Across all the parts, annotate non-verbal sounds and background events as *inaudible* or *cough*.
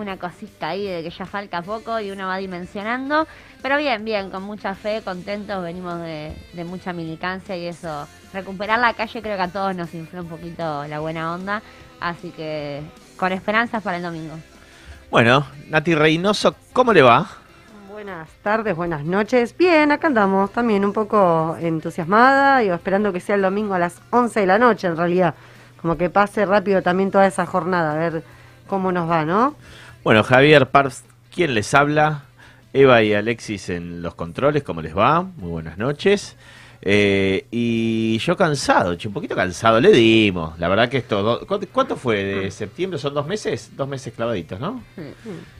una cosita ahí de que ya falta poco y uno va dimensionando. Pero bien, bien, con mucha fe, contentos, venimos de, de mucha militancia y eso, recuperar la calle creo que a todos nos infló un poquito la buena onda, así que con esperanzas para el domingo. Bueno, Nati Reynoso, ¿cómo le va? Buenas tardes, buenas noches. Bien, acá andamos también un poco entusiasmada y esperando que sea el domingo a las 11 de la noche en realidad. Como que pase rápido también toda esa jornada, a ver cómo nos va, ¿no? Bueno, Javier Parz, ¿quién les habla? Eva y Alexis en los controles, ¿cómo les va? Muy buenas noches. Eh, y yo cansado, un poquito cansado, le dimos. La verdad que esto, ¿cuánto, fue de septiembre? ¿Son dos meses? Dos meses clavaditos, ¿no?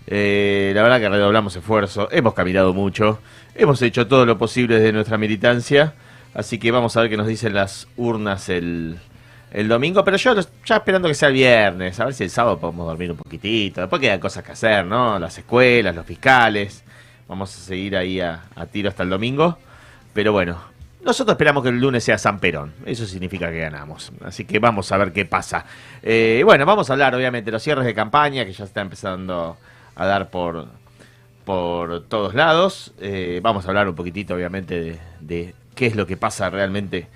Eh, la verdad que redoblamos esfuerzo, hemos caminado mucho, hemos hecho todo lo posible desde nuestra militancia, así que vamos a ver qué nos dicen las urnas el, el domingo, pero yo ya esperando que sea el viernes, a ver si el sábado podemos dormir un poquitito, después quedan cosas que hacer, ¿no? Las escuelas, los fiscales, vamos a seguir ahí a, tiro hasta el domingo, pero bueno, nosotros esperamos que el lunes sea San Perón, eso significa que ganamos, así que vamos a ver qué pasa. Eh, bueno, vamos a hablar obviamente de los cierres de campaña que ya está empezando a dar por, por todos lados, eh, vamos a hablar un poquitito obviamente de, de qué es lo que pasa realmente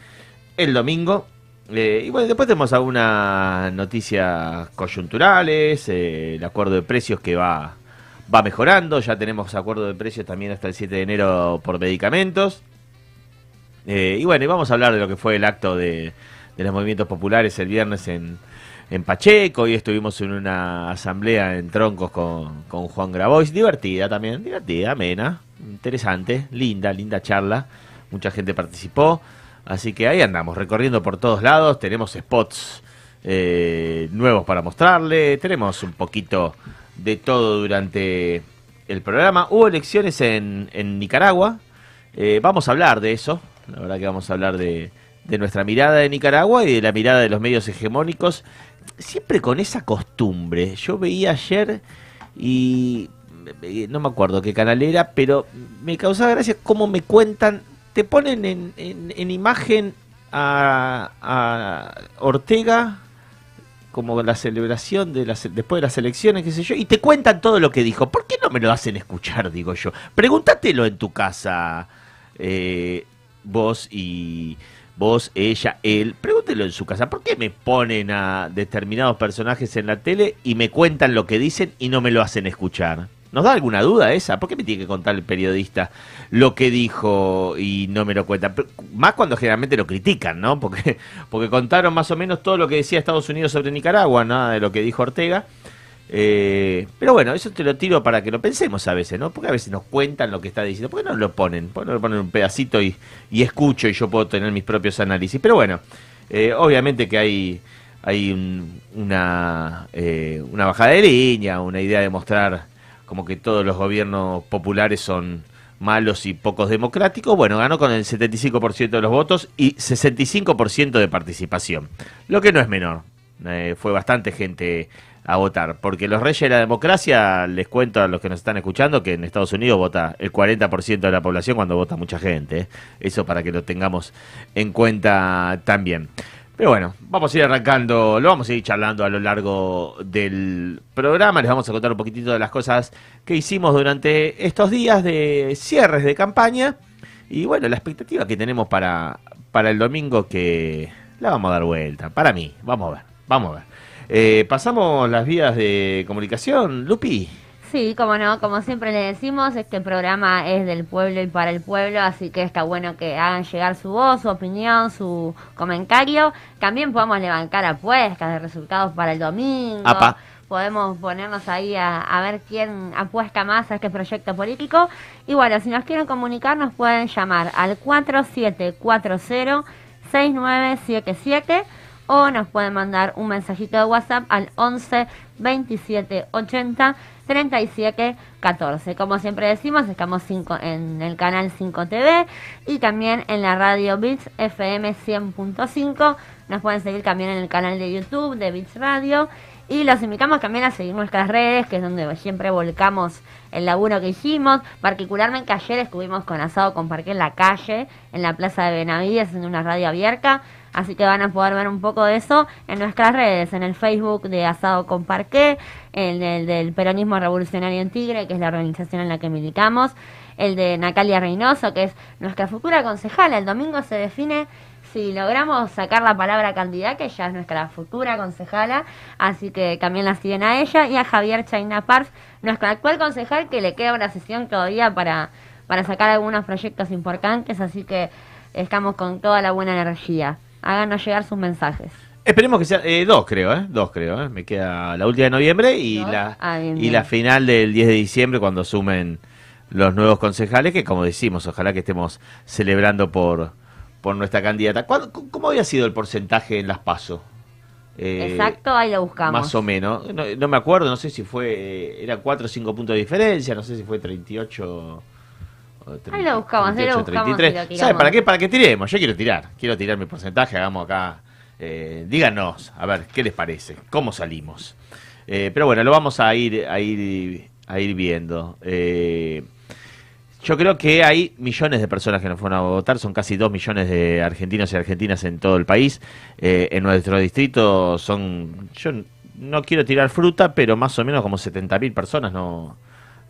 el domingo. Eh, y bueno, después tenemos algunas noticias coyunturales, eh, el acuerdo de precios que va, va mejorando, ya tenemos acuerdo de precios también hasta el 7 de enero por medicamentos. Eh, y bueno, y vamos a hablar de lo que fue el acto de, los movimientos populares el viernes en, en Pacheco. Hoy estuvimos en una asamblea en Troncos con, con Juan Grabois, divertida también, divertida, amena, interesante, linda, linda charla. Mucha gente participó. Así que ahí andamos, recorriendo por todos lados. Tenemos spots eh, nuevos para mostrarle. Tenemos un poquito de todo durante el programa. Hubo elecciones en, Nicaragua. Eh, vamos a hablar de eso. La verdad que vamos a hablar de, de nuestra mirada de Nicaragua y de la mirada de los medios hegemónicos. Siempre con esa costumbre. Yo veía ayer y no me acuerdo qué canal era, pero me causaba gracia cómo me cuentan te ponen en, en, imagen a, Ortega como la celebración de las, después de las elecciones, qué sé yo, y te cuentan todo lo que dijo. ¿Por qué no me lo hacen escuchar, digo yo? Pregúntatelo en tu casa, eh, vos y vos, ella, él, pregúntelo en su casa. ¿Por qué me ponen a determinados personajes en la tele y me cuentan lo que dicen y no me lo hacen escuchar? ¿Nos da alguna duda esa? ¿Por qué me tiene que contar el periodista lo que dijo y no me lo cuenta? Más cuando generalmente lo critican, ¿no? Porque, *laughs* porque contaron más o menos todo lo que decía Estados Unidos sobre Nicaragua, nada de lo que dijo Ortega. Eh, pero bueno, eso te lo tiro para que lo pensemos a veces, ¿no? Porque a veces nos cuentan lo que está diciendo. ¿Por qué no lo ponen? ¿Por qué no lo ponen un pedacito y, y escucho y yo puedo tener mis propios análisis? Pero bueno, eh, obviamente que hay, hay una, eh, una bajada de línea, una idea de mostrar como que todos los gobiernos populares son malos y pocos democráticos, bueno, ganó con el 75% de los votos y 65% de participación, lo que no es menor. Eh, fue bastante gente a votar, porque los reyes de la democracia, les cuento a los que nos están escuchando, que en Estados Unidos vota el 40% de la población cuando vota mucha gente. ¿eh? Eso para que lo tengamos en cuenta también. Pero bueno, vamos a ir arrancando, lo vamos a ir charlando a lo largo del programa, les vamos a contar un poquitito de las cosas que hicimos durante estos días de cierres de campaña y bueno, la expectativa que tenemos para, para el domingo que la vamos a dar vuelta, para mí, vamos a ver, vamos a ver. Eh, pasamos las vías de comunicación, Lupi. Sí, como no, como siempre le decimos, este programa es del pueblo y para el pueblo, así que está bueno que hagan llegar su voz, su opinión, su comentario. También podemos levantar apuestas de resultados para el domingo. Podemos ponernos ahí a, ver quién apuesta más a este proyecto político. Y bueno, si nos quieren comunicar, nos pueden llamar al 4740-6977 o nos pueden mandar un mensajito de WhatsApp al 11 27 80 37 14. Como siempre decimos, estamos cinco, en el canal 5 TV y también en la radio Bits FM 100.5. Nos pueden seguir también en el canal de YouTube de Bits Radio. Y los invitamos también a seguir nuestras redes, que es donde siempre volcamos el laburo que hicimos. Particularmente ayer estuvimos con Asado con Parque en la calle, en la Plaza de Benavides, en una radio abierta. Así que van a poder ver un poco de eso en nuestras redes, en el Facebook de Asado con Parqué, el del Peronismo Revolucionario en Tigre, que es la organización en la que militamos, el de Natalia Reynoso, que es nuestra futura concejala. El domingo se define si logramos sacar la palabra candidata, que ella es nuestra futura concejala, así que también la siguen a ella, y a Javier Chaina Pars, nuestro actual concejal, que le queda una sesión todavía para, para sacar algunos proyectos importantes, así que estamos con toda la buena energía. Háganos llegar sus mensajes. Esperemos que sea eh, dos, creo, ¿eh? Dos, creo. ¿eh? Me queda la última de noviembre y la ah, y la final del 10 de diciembre cuando sumen los nuevos concejales, que como decimos, ojalá que estemos celebrando por por nuestra candidata. ¿Cómo había sido el porcentaje en las PASO? Eh, Exacto, ahí lo buscamos. Más o menos. No, me acuerdo, no sé si fue. Eh, era 4 o 5 puntos de diferencia, no sé si fue 38. Ahí lo buscamos, ahí lo buscamos. 33. ¿Sabes para qué? Para que tiremos. Yo quiero tirar. Quiero tirar mi porcentaje. Hagamos acá. Eh, díganos, a ver, ¿qué les parece? ¿Cómo salimos? pero bueno, lo vamos a ir, a ir, a ir viendo. Eh, yo creo que hay millones de personas que nos fueron a votar, son casi dos millones de argentinos y argentinas en todo el país. Eh, en nuestro distrito son, yo no quiero tirar fruta, pero más o menos como 70.000 personas no,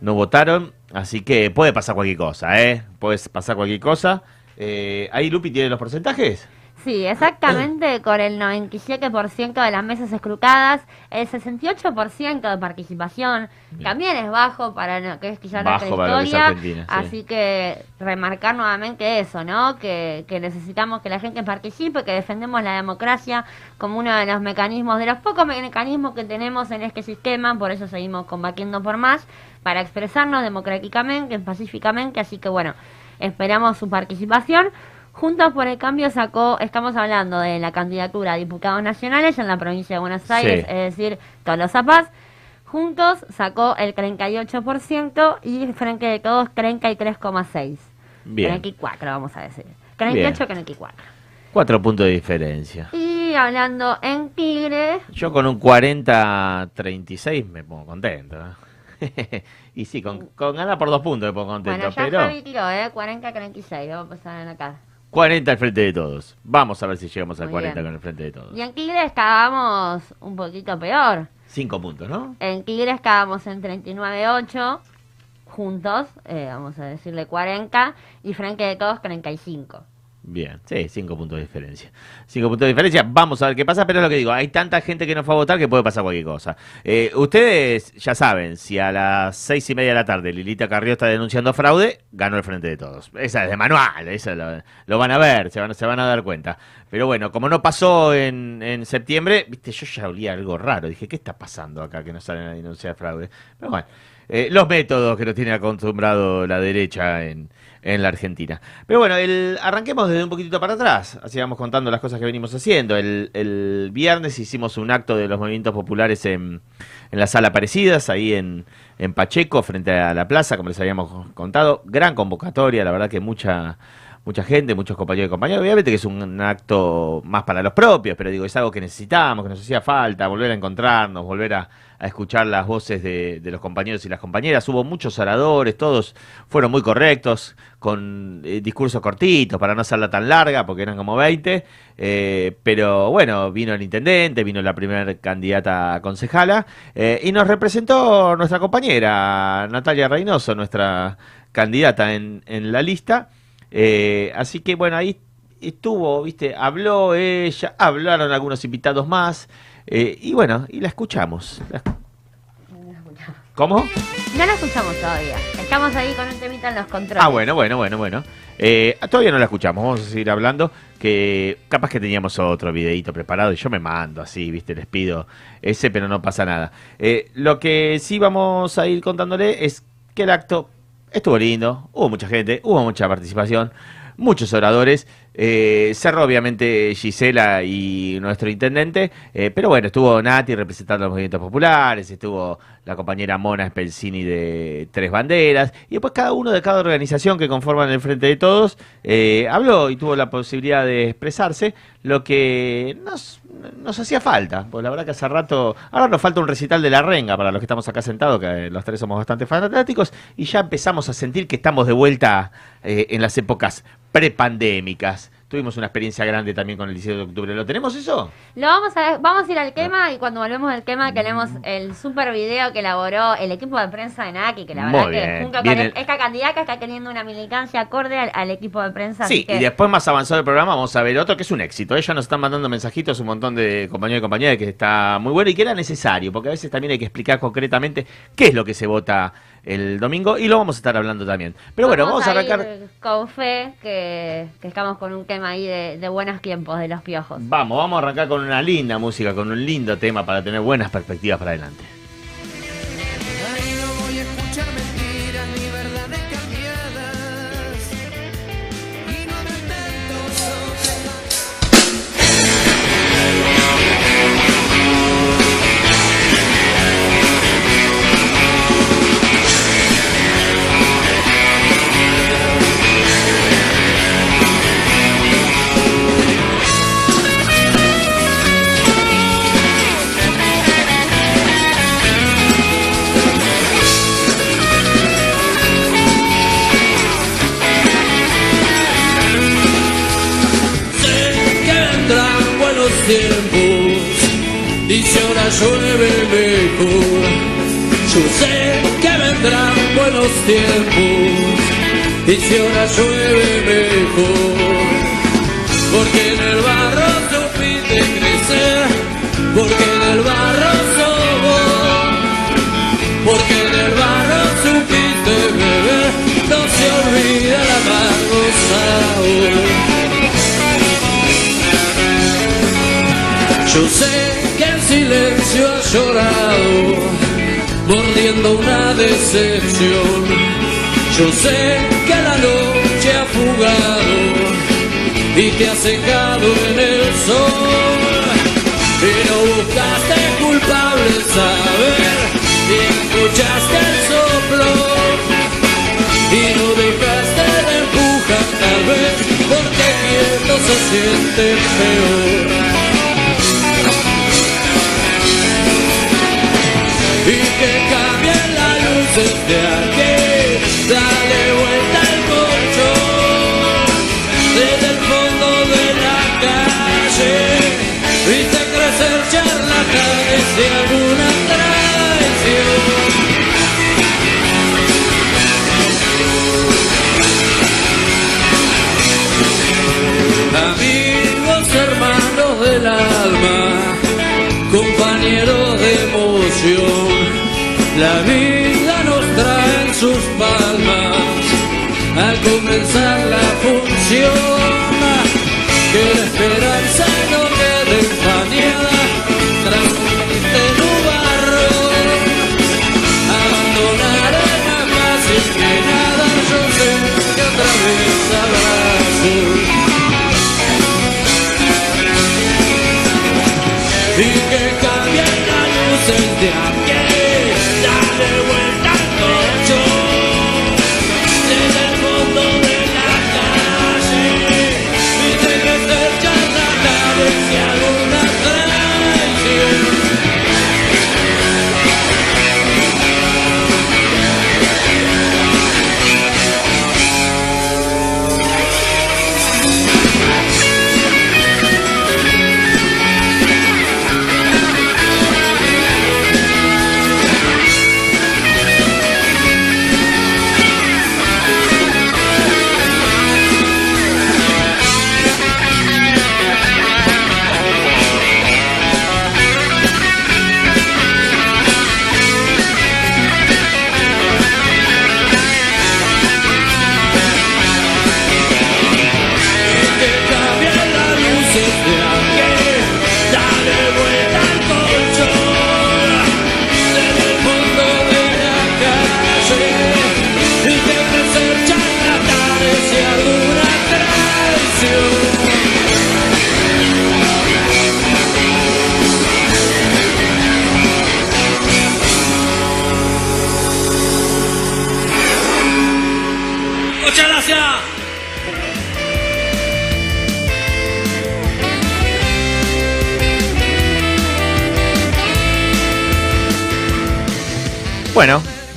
no votaron. Así que puede pasar cualquier cosa, ¿eh? Puede pasar cualquier cosa. Eh, ¿Ahí Lupi tiene los porcentajes? Sí, exactamente, *clears throat* con el 97% de las mesas escrutadas, el 68% de participación, también es bajo para lo que es quizá nuestra historia, así que remarcar nuevamente eso, ¿no? Que, que necesitamos que la gente participe, que defendemos la democracia como uno de los mecanismos, de los pocos mecanismos que tenemos en este sistema, por eso seguimos combatiendo por más, para expresarnos democráticamente, pacíficamente, así que bueno, esperamos su participación. Juntos por el Cambio sacó, estamos hablando de la candidatura a diputados nacionales en la provincia de Buenos Aires, es decir, Tolosa Paz. Juntos sacó el 38% y Frente de Todos 33,6%. Bien. 4, vamos a decir. 38 que 4. Cuatro puntos de diferencia. Y hablando en Tigre. Yo con un 40-36 me pongo contento. ¿eh? *laughs* y sí, con, con ganas por dos puntos me pongo contento. Bueno, ya pero... Javi tiró, ¿eh? 40-36. Vamos a pasar en acá. 40 al frente de todos. Vamos a ver si llegamos al 40 con el frente de todos. Y en Tigre estábamos un poquito peor. 5 puntos, ¿no? En Tigre estábamos en 39.8 juntos, eh, vamos a decirle 40, y frente de todos 35. Bien, sí, cinco puntos de diferencia. Cinco puntos de diferencia, vamos a ver qué pasa, pero es lo que digo, hay tanta gente que no fue a votar que puede pasar cualquier cosa. Eh, ustedes ya saben, si a las seis y media de la tarde Lilita Carrió está denunciando fraude, ganó el frente de todos. Esa es de manual, esa lo, van a ver, se van, se van a dar cuenta. Pero bueno, como no pasó en, en septiembre, viste, yo ya olía algo raro, dije, ¿qué está pasando acá que no salen a denunciar fraude? Pero bueno, eh, los métodos que nos tiene acostumbrado la derecha en en la Argentina. Pero bueno, arranquemos desde un poquitito para atrás, así vamos contando las cosas que venimos haciendo. El, el viernes hicimos un acto de los movimientos populares en, en la sala Parecidas, ahí en, en Pacheco, frente a la plaza, como les habíamos contado. Gran convocatoria, la verdad que mucha mucha gente, muchos compañeros y compañeras. Obviamente que es un acto más para los propios, pero digo, es algo que necesitamos, que nos hacía falta, volver a encontrarnos, volver a, escuchar las voces de, los compañeros y las compañeras. Hubo muchos oradores, todos fueron muy correctos, con eh, discursos cortitos, para no hacerla tan larga, porque eran como 20. Eh, pero bueno, vino el intendente, vino la primera candidata concejala, eh, y nos representó nuestra compañera Natalia Reynoso, nuestra candidata en, en la lista. Así que bueno, ahí estuvo, viste, habló ella, hablaron algunos invitados más, eh, y bueno, y la escuchamos. ¿Cómo? No la escuchamos todavía. Estamos ahí con un temita en los controles. Ah, bueno, bueno, bueno, bueno. Eh, todavía no la escuchamos, vamos a seguir hablando. Que capaz que teníamos otro videito preparado y yo me mando así, viste, les pido ese, pero no pasa nada. lo que sí vamos a ir contándole es que el acto estuvo lindo, hubo mucha gente, hubo mucha participación, muchos oradores. Eh, cerró obviamente Gisela y nuestro intendente, eh, pero bueno, estuvo Nati representando los movimientos populares, estuvo la compañera Mona Spelcini de Tres Banderas, y después cada uno de cada organización que conforman el Frente de Todos eh, habló y tuvo la posibilidad de expresarse, lo que nos, hacía falta, porque la verdad que hace rato, ahora nos falta un recital de la renga para los que estamos acá sentados, que los tres somos bastante fanáticos, y ya empezamos a sentir que estamos de vuelta en las épocas prepandémicas. Tuvimos una experiencia grande también con el 17 de octubre. ¿Lo tenemos eso? Lo vamos a vamos a ir al quema y cuando volvemos del quema queremos el super video que elaboró el equipo de prensa de Naki, que la verdad Muy que junto esta candidata está teniendo una militancia acorde al, al equipo de prensa. Sí, que y después más avanzado el programa vamos a ver otro que es un éxito. Ella nos están mandando mensajitos un montón de compañeros y compañeras que está muy bueno y que era necesario, porque a veces también hay que explicar concretamente qué es lo que se vota el domingo y lo vamos a estar hablando también. Pero bueno, vamos a arrancar. ir con fe que, que estamos con un tema ahí de, de buenos tiempos de los piojos. Vamos, vamos a arrancar con una linda música, con un lindo tema para tener buenas perspectivas para adelante. Llueve mejor. Yo sé que vendrán buenos tiempos y si ahora llueve mejor. Porque en el barro supiste crecer, porque en el barro somos, porque en el barro supiste beber, no se olvida el amargo. Yo sé que el silencio llorado, mordiendo una decepción. Yo sé que la noche ha fugado y te ha secado en el sol. No buscaste culpable saber y escuchaste el soplo. Y no dejaste de empujar tal vez porque quieto se siente peor. De aquí. Dale vuelta al colchón desde el fondo de la calle. Viste crecer charlatanes de alguna traición. Amigos, hermanos del alma, compañeros de emoción, la vida al comenzar la función. Que la esperanza no quede empañada tras un barro. Abandonar es más fácil que nada, yo sé que otra vez habrá y que cambien las luces de aquí.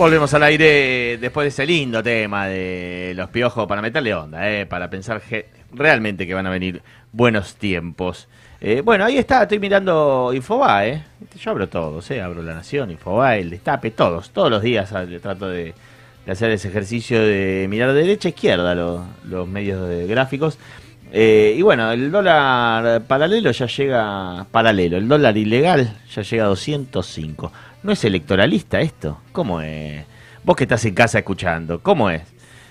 Volvemos al aire después de ese lindo tema de los piojos para meterle onda, eh, para pensar realmente que van a venir buenos tiempos. Eh, bueno, ahí está, estoy mirando Infobae. Yo abro todos, eh, abro La Nación, Infobae, el Destape, todos. Todos los días trato de, hacer ese ejercicio de mirar de derecha a izquierda los, los medios gráficos. Eh, y bueno, el dólar paralelo ya llega, paralelo, el dólar ilegal ya llega a 205. ¿No es electoralista esto? ¿Cómo es? Vos que estás en casa escuchando, ¿cómo es?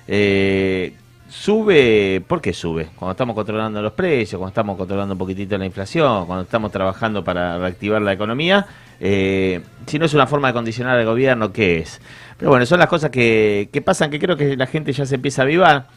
Eh, sube, ¿por qué sube? Cuando estamos controlando los precios, cuando estamos controlando un poquitito la inflación, cuando estamos trabajando para reactivar la economía, eh, si no es una forma de condicionar al gobierno, ¿qué es? Pero bueno, son las cosas que, que pasan que creo que la gente ya se empieza a avivar.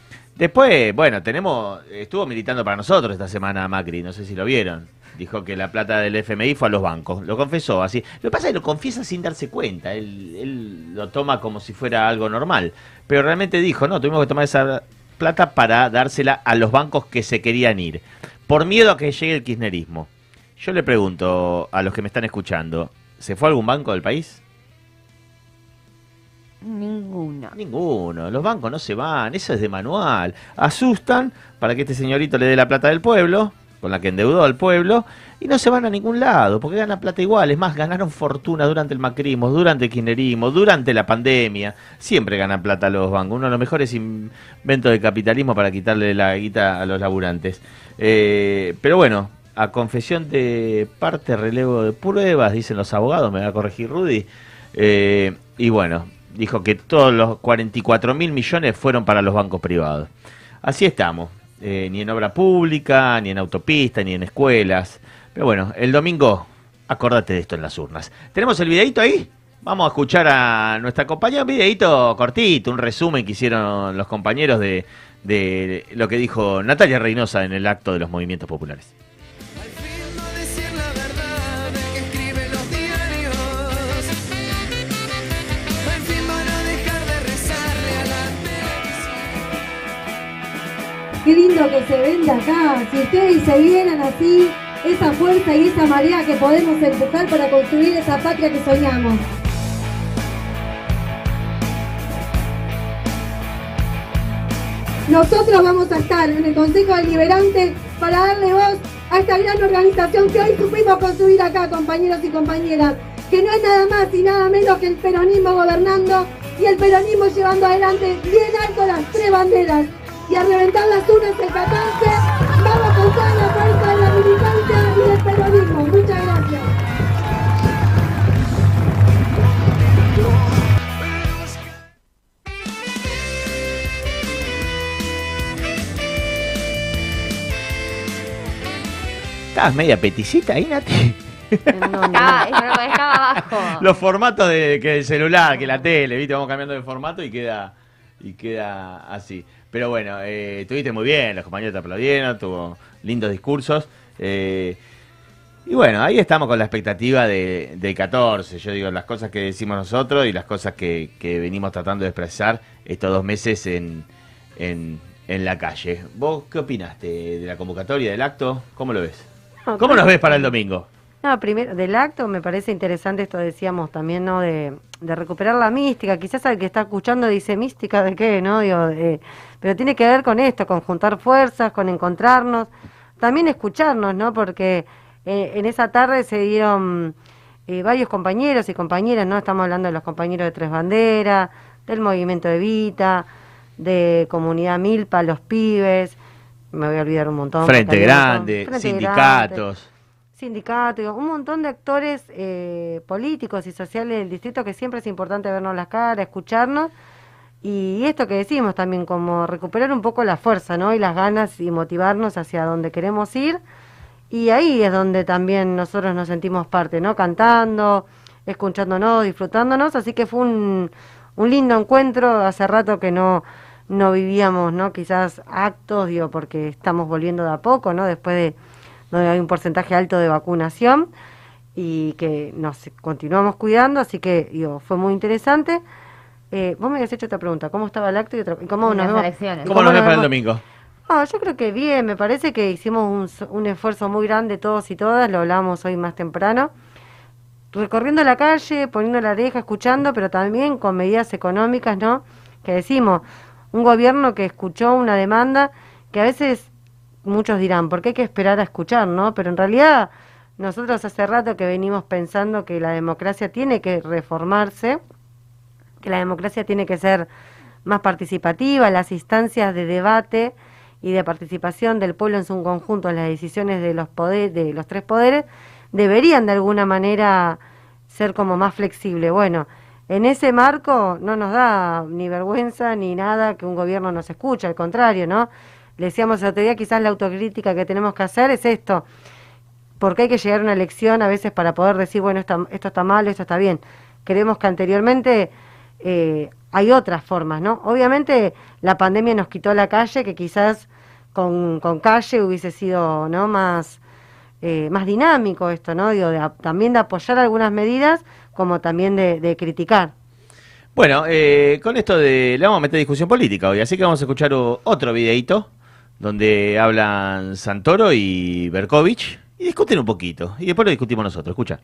Después, bueno, tenemos, estuvo militando para nosotros esta semana Macri, no sé si lo vieron. Dijo que la plata del FMI fue a los bancos, lo confesó así. Lo que pasa es que lo confiesa sin darse cuenta, él, él lo toma como si fuera algo normal. Pero realmente dijo, no, tuvimos que tomar esa plata para dársela a los bancos que se querían ir, por miedo a que llegue el kirchnerismo. Yo le pregunto a los que me están escuchando, ¿se fue a algún banco del país? Ninguno. Ninguno, los bancos no se van, eso es de manual. Asustan para que este señorito le dé la plata del pueblo, con la que endeudó al pueblo, y no se van a ningún lado, porque ganan plata igual. Es más, ganaron fortuna durante el macrismo, durante el kirchnerismo, durante la pandemia. Siempre ganan plata los bancos, uno de los mejores inventos del capitalismo para quitarle la guita a los laburantes. Eh, pero bueno, a confesión de parte, relevo de pruebas, dicen los abogados, me va a corregir Rudy. Eh, y bueno, dijo que todos los 44 mil millones fueron para los bancos privados. Así estamos, eh, ni en obra pública, ni en autopista, ni en escuelas. Pero bueno, el domingo, acordate de esto en las urnas. ¿Tenemos el videito ahí? Vamos a escuchar a nuestra compañera, un videito cortito, un resumen que hicieron los compañeros de, de lo que dijo Natalia Reynosa en el acto de los movimientos populares. Qué lindo que se venda acá. Si ustedes se vieran así, esa fuerza y esa marea que podemos empujar para construir esa patria que soñamos. Nosotros vamos a estar en el Consejo Deliberante para darle voz a esta gran organización que hoy supimos construir acá, compañeros y compañeras, que no es nada más y nada menos que el peronismo gobernando y el peronismo llevando adelante bien alto las tres banderas. Y a reventar las urnas el 14, vamos con toda la fuerza de la militancia y del peronismo. Muchas gracias. ¿Estabas media peticita ahí, Nati? No, no. Estaba, estaba- estaba abajo. Los formatos de que el celular, que la tele, ¿viste? Vamos cambiando de formato y queda y queda así. Pero bueno, eh, estuviste muy bien, los compañeros te aplaudieron, tuvo lindos discursos. eh, y bueno, ahí estamos con la expectativa de, del 14. Yo digo, las cosas que decimos nosotros y las cosas que, que venimos tratando de expresar estos dos meses en, en, en la calle. ¿Vos qué opinaste de la convocatoria, del acto? ¿Cómo lo ves? ¿Cómo nos ves para el domingo? No, primero, del acto me parece interesante esto decíamos también, ¿no? De, de recuperar la mística. Quizás al que está escuchando dice, ¿mística de qué? ¿No? Digo, eh, pero tiene que ver con esto, con juntar fuerzas, con encontrarnos, también escucharnos, ¿no? Porque eh, en esa tarde se dieron eh, varios compañeros y compañeras, ¿no? Estamos hablando de los compañeros de Tres Banderas, del Movimiento Evita, de Comunidad Milpa, los pibes, me voy a olvidar un montón. Frente. Grande, Frente sindicatos. un montón de actores eh, políticos y sociales del distrito que siempre es importante vernos las caras, escucharnos. Y esto que decimos también, como recuperar un poco la fuerza, ¿no? Y las ganas y motivarnos hacia donde queremos ir. Y ahí es donde también nosotros nos sentimos parte, ¿no? Cantando, escuchándonos, disfrutándonos. Así que fue un, un lindo encuentro. Hace rato que no, no vivíamos, ¿no? Quizás actos, digo, porque estamos volviendo de a poco, ¿no? Después de donde hay un porcentaje alto de vacunación y que nos continuamos cuidando. Así que, digo, fue muy interesante. Eh, vos me habías hecho otra pregunta, ¿cómo estaba el acto y, otra, y cómo Y nos vemos? y ¿Cómo nos ves para el vemos? domingo? Ah, yo creo que bien, me parece que hicimos un, un esfuerzo muy grande todos y todas, lo hablamos hoy más temprano, recorriendo la calle, poniendo la oreja, escuchando, pero también con medidas económicas, ¿no? Que decimos, un gobierno que escuchó una demanda que a veces muchos dirán, ¿por qué hay que esperar a escuchar, no? Pero en realidad nosotros hace rato que venimos pensando que la democracia tiene que reformarse, que la democracia tiene que ser más participativa, las instancias de debate y de participación del pueblo en su conjunto en las decisiones de los poderes, de los tres poderes, deberían de alguna manera ser como más flexible. Bueno, en ese marco no nos da ni vergüenza ni nada que un gobierno nos escuche, al contrario, ¿no? Le decíamos el otro día, quizás la autocrítica que tenemos que hacer es esto, porque hay que llegar a una elección a veces para poder decir, bueno, esto, esto está mal, esto está bien. Creemos que anteriormente eh, hay otras formas, ¿no? Obviamente la pandemia nos quitó la calle, que quizás con, con calle hubiese sido no más, eh, más dinámico esto, ¿no? Digo, también de apoyar algunas medidas como también de, criticar. Bueno, eh, con esto de le vamos a meter discusión política hoy, así que vamos a escuchar otro videito donde hablan Santoro y Berkovich y discuten un poquito y después lo discutimos nosotros. Escucha.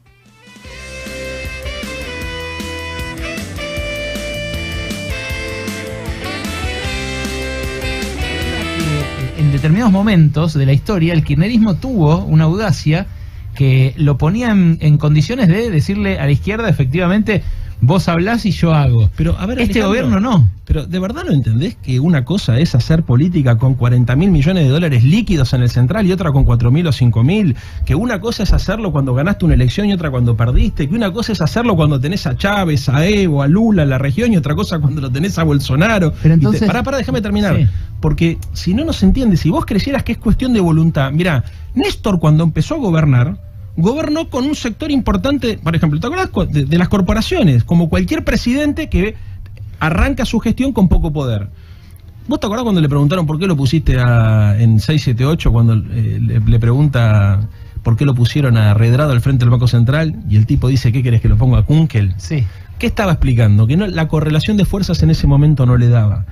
en determinados momentos de la historia el kirchnerismo tuvo una audacia que lo ponía en, condiciones de decirle a la izquierda efectivamente vos hablás y yo hago. Pero a ver, este gobierno no. Pero ¿de verdad no entendés que una cosa es hacer política con 40 mil millones de dólares líquidos en el central y otra con 4 mil o 5 mil? Que una cosa es hacerlo cuando ganaste una elección y otra cuando perdiste. Que una cosa es hacerlo cuando tenés a Chávez, a Evo, a Lula en la región y otra cosa cuando lo tenés a Bolsonaro. Pero entonces... pará, pará, déjame terminar. Porque si no nos entiende, si vos creyeras que es cuestión de voluntad. Mira, Néstor cuando empezó a gobernar gobernó con un sector importante, por ejemplo, ¿te acuerdas de, las corporaciones? Como cualquier presidente que arranca su gestión con poco poder. ¿Vos te acordás cuando le preguntaron por qué lo pusiste a, en 678, cuando eh, le, pregunta por qué lo pusieron a Redrado al frente del Banco Central? Y el tipo dice, ¿qué querés que lo ponga a Kunkel? Sí. ¿Qué estaba explicando? Que no, la correlación de fuerzas en ese momento no le daba.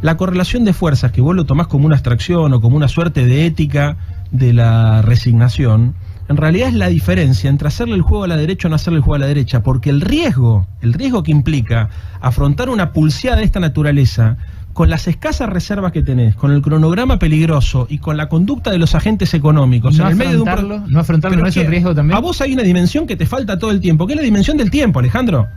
La correlación de fuerzas, que vos lo tomás como una abstracción o como una suerte de ética de la resignación, en realidad es la diferencia entre hacerle el juego a la derecha o no hacerle el juego a la derecha, porque el riesgo, el riesgo que implica afrontar una pulseada de esta naturaleza, con las escasas reservas que tenés, con el cronograma peligroso y con la conducta de los agentes económicos no en el medio de un no afrontarlo no es un riesgo también. A vos hay una dimensión que te falta todo el tiempo, que es la dimensión del tiempo, Alejandro.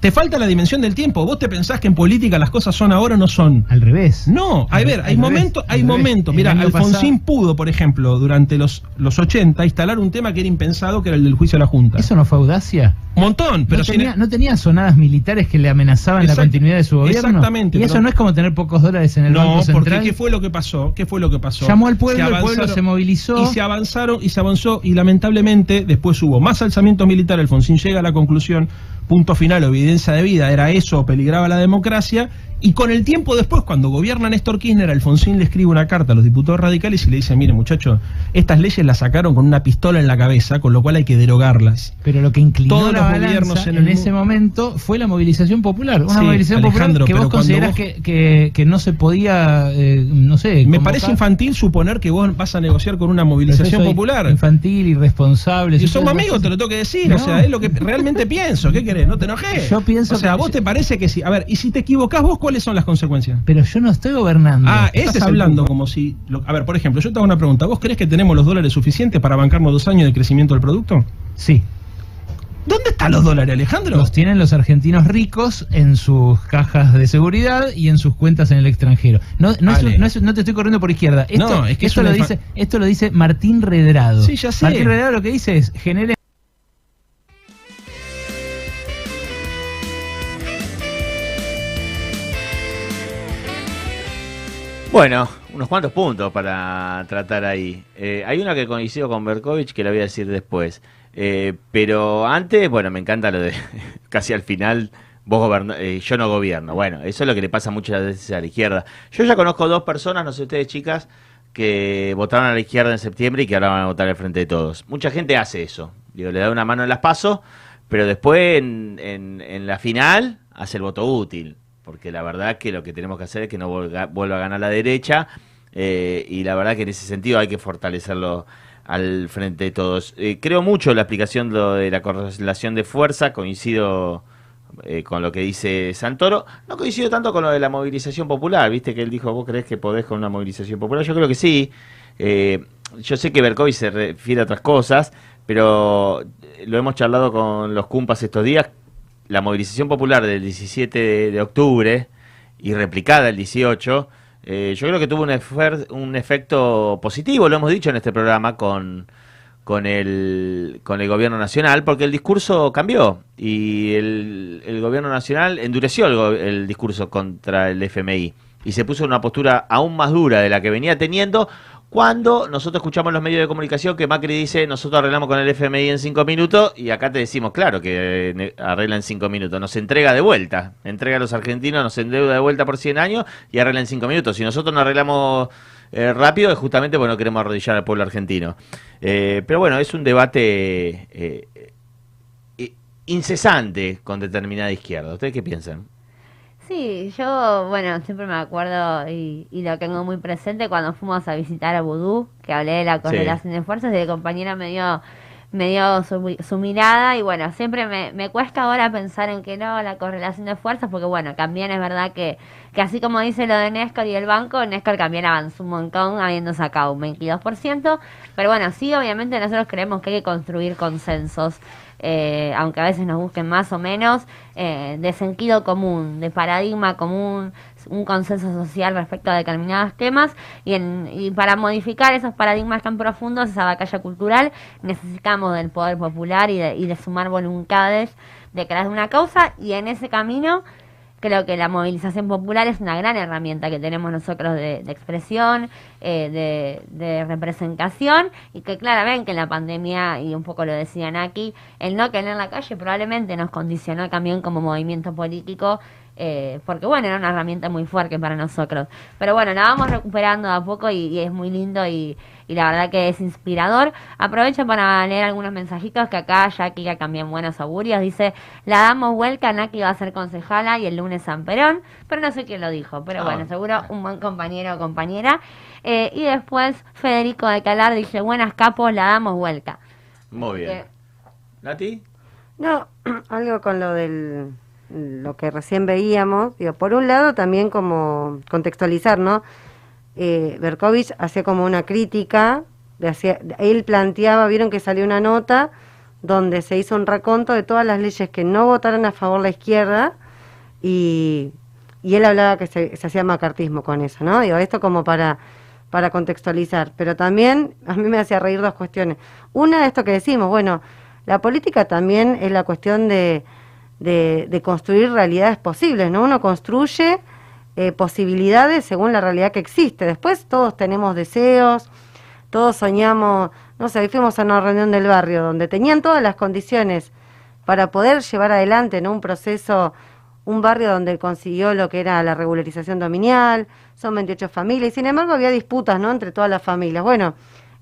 Te falta la dimensión del tiempo. Vos te pensás que en política las cosas son ahora o no son. Al revés. No, a ver, hay momentos, hay momentos. Mira, Alfonsín pudo, por ejemplo, durante los, los 80, instalar un tema que era impensado, que era el del juicio a la Junta. ¿Eso no fue audacia? Montón, pero no tenía, no tenía sonadas militares que le amenazaban la continuidad de su gobierno. Exactamente. Y eso no es como tener pocos dólares en el Banco Central. No, porque ¿qué fue lo que pasó? ¿Qué fue lo que pasó? Llamó al pueblo, el pueblo se movilizó. Y se avanzaron y se avanzó y lamentablemente después hubo más alzamiento militar. Alfonsín llega a la conclusión punto final evidencia de vida, era eso, peligraba la democracia, y con el tiempo después, cuando gobierna Néstor Kirchner, Alfonsín le escribe una carta a los diputados radicales y le dice, mire muchachos, estas leyes las sacaron con una pistola en la cabeza, con lo cual hay que derogarlas. Pero lo que inclinó la los gobiernos en, ese momento fue la movilización popular. Una movilización popular que vos considerás Que, que, no se podía, eh, no sé... Me parece infantil suponer que vos vas a negociar con una movilización popular. Infantil, irresponsable. Y somos amigos, te lo tengo que decir. O sea, es lo que realmente pienso. ¿Qué querés? No te enojes. Yo pienso... O sea, vos te parece que si... A ver, y si te equivocás vos, ¿cuáles son las consecuencias? Pero yo no estoy gobernando. Ah, ese es hablando como si... a ver, por ejemplo, yo te hago una pregunta. ¿Vos crees que tenemos los dólares suficientes para bancarnos dos años de crecimiento del producto? Sí. ¿Dónde están los dólares, Alejandro? Los tienen los argentinos ricos en sus cajas de seguridad y en sus cuentas en el extranjero. No, no, no, te estoy corriendo por izquierda. Esto, es que esto, lo dice, esto lo dice Martín Redrado. Sí, ya sé. Martín Redrado lo que dice es, genere Bueno, unos cuantos puntos para tratar ahí. Eh, hay una que coincido con Berkovich que la voy a decir después. Eh, pero antes, bueno, me encanta lo de *laughs* casi al final, vos eh, yo no gobierno. Bueno, eso es lo que le pasa muchas veces a la izquierda. Yo ya conozco dos personas, no sé ustedes chicas, que votaron a la izquierda en septiembre y que ahora van a votar al frente de todos. Mucha gente hace eso. Digo, le da una mano en las pasos, pero después en, en la final hace el voto útil porque la verdad que lo que tenemos que hacer es que no vuelva, a ganar la derecha eh, y la verdad que en ese sentido hay que fortalecerlo al frente de todos. Eh, creo mucho la explicación de la correlación de fuerza, coincido eh, con lo que dice Santoro. No coincido tanto con lo de la movilización popular, viste que él dijo, vos crees que podés con una movilización popular. Yo creo que sí. Yo sé que Berkovich se refiere a otras cosas, pero lo hemos charlado con los cumpas estos días. La movilización popular del 17 de, octubre y replicada el 18, eh, yo creo que tuvo un, efecto positivo, lo hemos dicho en este programa, con, con, el, con el gobierno nacional, porque el discurso cambió y el, el gobierno nacional endureció el, el discurso contra el FMI y se puso en una postura aún más dura de la que venía teniendo cuando nosotros escuchamos los medios de comunicación que Macri dice nosotros arreglamos con el FMI en cinco minutos y acá te decimos claro que eh, arregla en cinco minutos, nos entrega de vuelta, entrega a los argentinos, nos endeuda de vuelta por 100 años y arregla en cinco minutos. Si nosotros no arreglamos eh, rápido es justamente porque no queremos arrodillar al pueblo argentino. Eh, pero bueno, es un debate eh, incesante con determinada izquierda. ¿Ustedes qué piensan? Sí, yo, bueno, siempre me acuerdo y, y lo tengo muy presente cuando fuimos a visitar a Vudú, que hablé de la correlación de fuerzas, y de compañera me dio, me dio su, su mirada y bueno, siempre me, me cuesta ahora pensar en que no, la correlación de fuerzas, porque bueno, también es verdad que, que así como dice lo de Nescor y el banco, Nescor también avanzó un montón habiendo sacado un 22%, pero bueno, sí, obviamente nosotros creemos que hay que construir consensos eh, aunque a veces nos busquen más o menos, eh, de sentido común, de paradigma común, un consenso social respecto a determinados temas. Y, en, y para modificar esos paradigmas tan profundos, esa batalla cultural, necesitamos del poder popular y de, y de sumar voluntades de crear una causa. Y en ese camino creo que la movilización popular es una gran herramienta que tenemos nosotros de, de expresión, eh, de, de representación y que claramente en la pandemia, y un poco lo decían aquí, el no querer la calle probablemente nos condicionó también como movimiento político. Eh, porque bueno, era una herramienta muy fuerte para nosotros. Pero bueno, la vamos recuperando de a poco y, y es muy lindo y, y la verdad que es inspirador. Aprovecho para leer algunos mensajitos que acá Jackie ya también buenos augurios. Dice, la damos vuelta, Naki va a ser concejala y el lunes San Perón. Pero no sé quién lo dijo, pero Ah. bueno, seguro un buen compañero o compañera. Eh, y después Federico de Calar dice, buenas capos, la damos vuelta. Muy bien. Que- ¿Nati? No, *clears throat* algo con lo del lo que recién veíamos, digo, por un lado también como contextualizar, ¿no? Eh, Berkovich hacía como una crítica, de hacía- él planteaba, vieron que salió una nota donde se hizo un raconto de todas las leyes que no votaron a favor la izquierda y, y él hablaba que se, se hacía macartismo con eso, ¿no? Digo, esto como para, para contextualizar, pero también a mí me hacía reír dos cuestiones. Una, esto que decimos, bueno, la política también es la cuestión de, de, de construir realidades posibles, ¿no? Uno construye eh, posibilidades según la realidad que existe. Después todos tenemos deseos, todos soñamos, no sé, fuimos a una reunión del barrio donde tenían todas las condiciones para poder llevar adelante ¿no? un proceso, un barrio donde consiguió lo que era la regularización dominial, son 28 familias, y sin embargo había disputas ¿no? entre todas las familias. Bueno,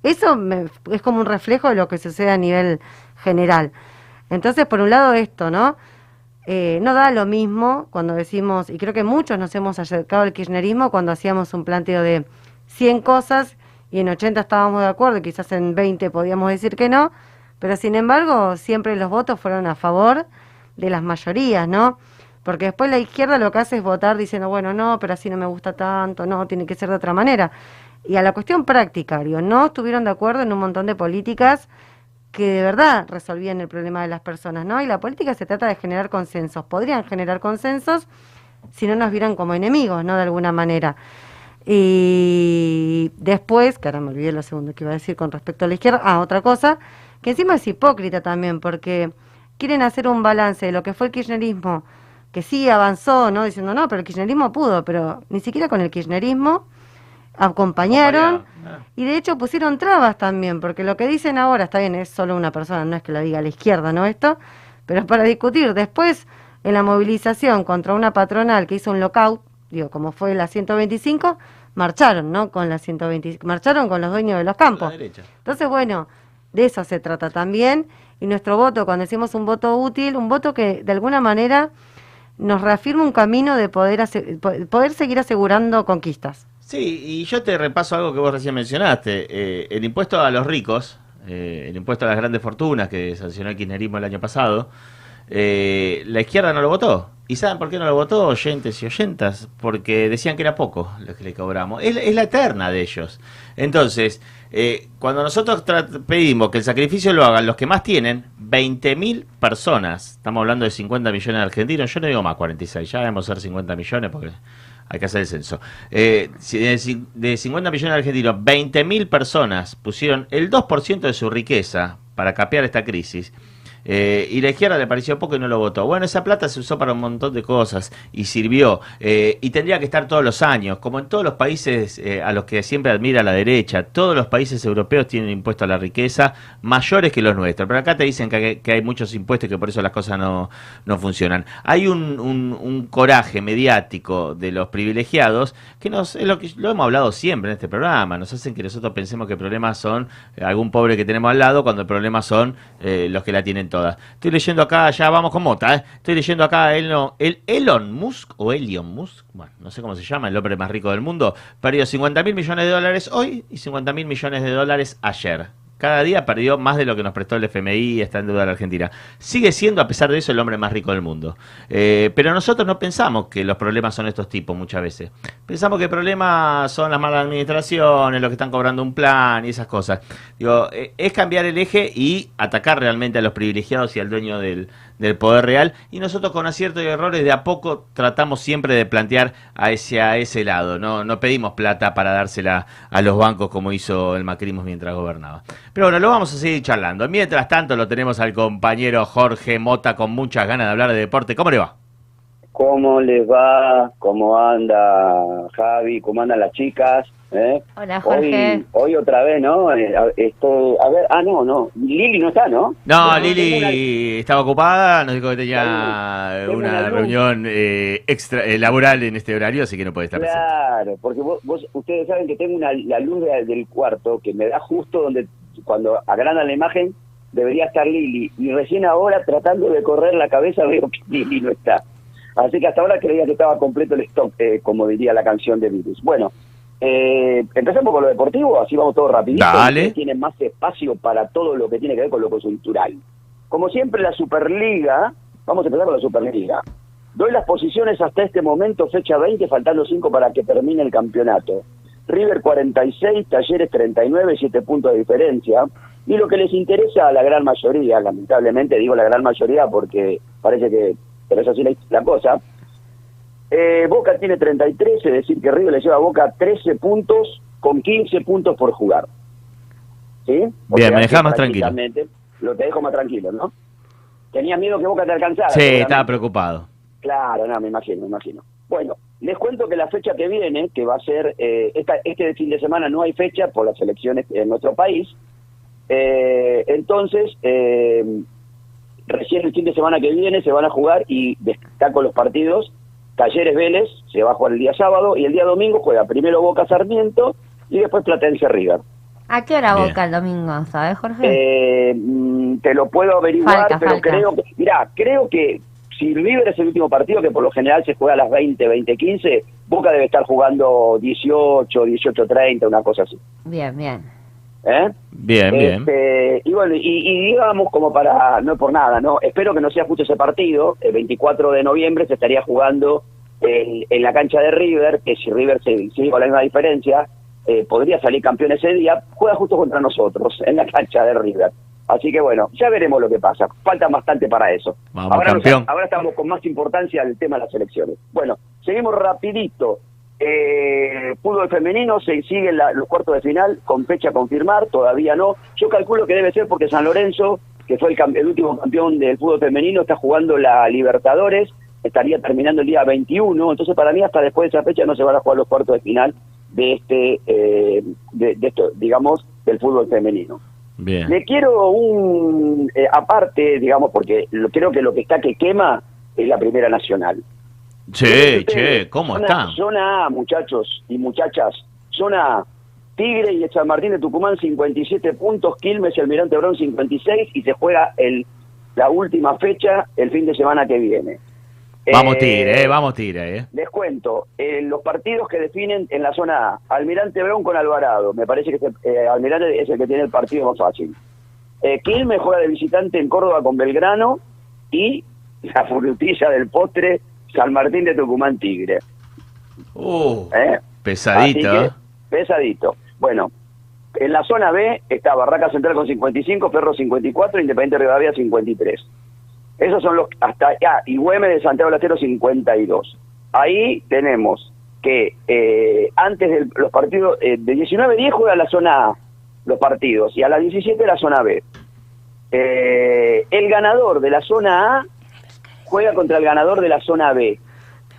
eso me- es como un reflejo de lo que sucede a nivel general. Entonces, por un lado esto, ¿no? Eh, no da lo mismo cuando decimos, y creo que muchos nos hemos acercado al kirchnerismo cuando hacíamos un planteo de 100 cosas y en 80 estábamos de acuerdo, quizás en 20 podíamos decir que no, pero sin embargo siempre los votos fueron a favor de las mayorías, ¿no? Porque después la izquierda lo que hace es votar diciendo, bueno, no, pero así no me gusta tanto, no, tiene que ser de otra manera. Y a la cuestión práctica, digo, no estuvieron de acuerdo en un montón de políticas que de verdad resolvían el problema de las personas, ¿no? Y la política se trata de generar consensos. Podrían generar consensos si no nos vieran como enemigos, ¿no? De alguna manera. Y después, que ahora me olvidé lo segundo que iba a decir con respecto a la izquierda, ah, otra cosa, que encima es hipócrita también, porque quieren hacer un balance de lo que fue el kirchnerismo, que sí avanzó, ¿no? Diciendo, no, pero el kirchnerismo pudo, pero ni siquiera con el kirchnerismo acompañaron y de hecho pusieron trabas también, porque lo que dicen ahora, está bien, es solo una persona, no es que lo diga a la izquierda, ¿no? Esto, pero para discutir después en la movilización contra una patronal que hizo un lockout, digo, como fue la 125, marcharon, ¿no? Con la 125, marcharon con los dueños de los campos. Entonces, bueno, de eso se trata también. Y nuestro voto, cuando decimos un voto útil, un voto que de alguna manera nos reafirma un camino de poder, poder seguir asegurando conquistas. Sí, y yo te repaso algo que vos recién mencionaste. Eh, el impuesto a los ricos, eh, el impuesto a las grandes fortunas que sancionó el kirchnerismo el año pasado, eh, la izquierda no lo votó. ¿Y saben por qué no lo votó, oyentes y oyentas? Porque decían que era poco lo que le cobramos. Es, es la eterna de ellos. Entonces, cuando nosotros pedimos que el sacrificio lo hagan los que más tienen, 20.000 personas, estamos hablando de 50 millones de argentinos, yo no digo más 46, ya debemos ser 50 millones porque hay que hacer el censo. Eh, de, ci- de 50 millones de argentinos, 20.000 personas pusieron el 2% de su riqueza para capear esta crisis. Eh, y la izquierda le pareció poco y no lo votó. Bueno, esa plata se usó para un montón de cosas y sirvió. eh, y tendría que estar todos los años, como en todos los países eh, a los que siempre admira la derecha. Todos los países europeos tienen impuesto a la riqueza mayores que los nuestros. Pero acá te dicen que, hay- muchos impuestos y que por eso las cosas no, no funcionan. Hay un, un- coraje mediático de los privilegiados que nos, es lo que lo hemos hablado siempre en este programa. Nos hacen que nosotros pensemos que el problema son eh, algún pobre que tenemos al lado cuando el problema son los que la tienen Estoy leyendo acá, ya vamos con Mota, ¿eh? estoy leyendo acá el, el Elon Musk o Elon Musk, bueno, no sé cómo se llama, el hombre más rico del mundo, perdió 50 mil millones de dólares hoy y 50 mil millones de dólares ayer. Cada día perdió más de lo que nos prestó el FMI y está en deuda la Argentina. Sigue siendo, a pesar de eso, el hombre más rico del mundo. Eh, pero nosotros no pensamos que los problemas son estos tipos muchas veces. Pensamos que el problema son las malas administraciones, los que están cobrando un plan y esas cosas. Digo, eh, es cambiar el eje y atacar realmente a los privilegiados y al dueño del, del poder real. Y nosotros con aciertos y errores de a poco tratamos siempre de plantear a ese, lado. No, no pedimos plata para dársela a los bancos como hizo el macrismo mientras gobernaba. Pero bueno, lo vamos a seguir charlando. Mientras tanto lo tenemos al compañero Jorge Mota con muchas ganas de hablar de deporte. ¿Cómo le va? ¿Cómo les va? ¿Cómo anda Javi? ¿Cómo andan las chicas? ¿Eh? Hola, Jorge. Hoy, hoy otra vez, ¿no? Eh, a- esto, a ver, ah, no, no. Lili no está, ¿no? No, Bueno, Lili estaba ocupada, nos dijo que tenía una reunión eh, extra eh, laboral en este horario, así que no puede estar una- presente. Claro, porque vos, vos- ustedes saben que tengo una, la luz de- del cuarto que me da justo donde, cuando agrandan la imagen, debería estar Lili. Y recién ahora, tratando de correr la cabeza, veo que Lili no está. Así que hasta ahora creía que estaba completo el stock, eh, como diría la canción de Virus. Bueno, eh, empezamos con lo deportivo, así vamos todo rapidito. Dale. Tienen más espacio para todo lo que tiene que ver con lo coyuntural. Como siempre, la Superliga, vamos a empezar con la Superliga. Doy las posiciones hasta este momento, fecha 20, faltando 5 para que termine el campeonato. River 46, Talleres 39, 7 puntos de diferencia. Y lo que les interesa a la gran mayoría, lamentablemente digo la gran mayoría porque parece que pero es así la, la cosa. Eh, Boca tiene 33, es decir, que River le lleva a Boca 13 puntos con 15 puntos por jugar. ¿Sí? Bien, me que más tranquilo. Lo te dejo más tranquilo, ¿no? Tenías miedo que Boca te alcanzara. Sí, estaba preocupado. Claro, no, me imagino, me imagino. Bueno, les cuento que la fecha que viene, que va a ser, eh, esta, este fin de semana no hay fecha por las elecciones en nuestro país, eh, entonces, eh, recién el fin de semana que viene se van a jugar y destaco los partidos, Talleres Vélez se va a jugar el día sábado y el día domingo juega primero Boca Sarmiento y después Platense River. ¿A qué hora Bien. boca el domingo, sabes, Jorge? Eh, mm, te lo puedo averiguar, pero creo que, mira, creo que si River es el último partido, que por lo general se juega a las 20, 20, 15, Boca debe estar jugando 18, 18, 30, una cosa así. Bien, bien. ¿Eh? Bien, bien. Este, y bueno, y, y digamos como para, no es por nada, ¿no? Espero que no sea justo ese partido, el 24 de noviembre se estaría jugando en, en la cancha de River, que si River se sigue con la misma diferencia, eh, podría salir campeón ese día, juega justo contra nosotros, en la cancha de River. Así que bueno, ya veremos lo que pasa, falta bastante para eso. Vamos, ahora, nos- campeón. ahora estamos con más importancia el tema de las elecciones. Bueno, seguimos rapidito. Eh, fútbol femenino se sigue la- los cuartos de final con fecha a confirmar, todavía no. Yo calculo que debe ser porque San Lorenzo, que fue el, el último campeón del fútbol femenino, está jugando la Libertadores, estaría terminando el día 21, entonces para mí hasta después de esa fecha no se van a jugar los cuartos de final de este, eh, de, de esto, digamos, del fútbol femenino. Bien. Le quiero un, eh, aparte, digamos, porque lo, creo que lo que está que quema es la Primera Nacional. Che, Ustedes, che, ¿cómo zona, está? Zona A, muchachos y muchachas. Zona A. Tigre y San Martín de Tucumán 57 puntos, Quilmes y Almirante Brown 56 y se juega el la última fecha el fin de semana que viene. Vamos Eh, Tigre, eh, vamos Tigre, eh. Les cuento, eh, los partidos que definen en la zona A, Almirante Brown con Alvarado, me parece que ese, eh, Almirante es el que tiene el partido más fácil. Eh, Quilmes juega de visitante en Córdoba con Belgrano y la frutilla del postre San Martín de Tucumán Tigre. Uh, ¿eh? pesadito. Que, ¿eh? pesadito. Bueno, en la zona B está Barraca Central con 55, Ferro 54, Independiente Rivadavia 53. Esos son los hasta ah, y Güemes de Santiago del Estero 52. Ahí tenemos que eh, antes de los partidos eh, de 19-10 juega la zona A los partidos y a las 17 la zona B. Eh, el ganador de la zona A juega contra el ganador de la zona B.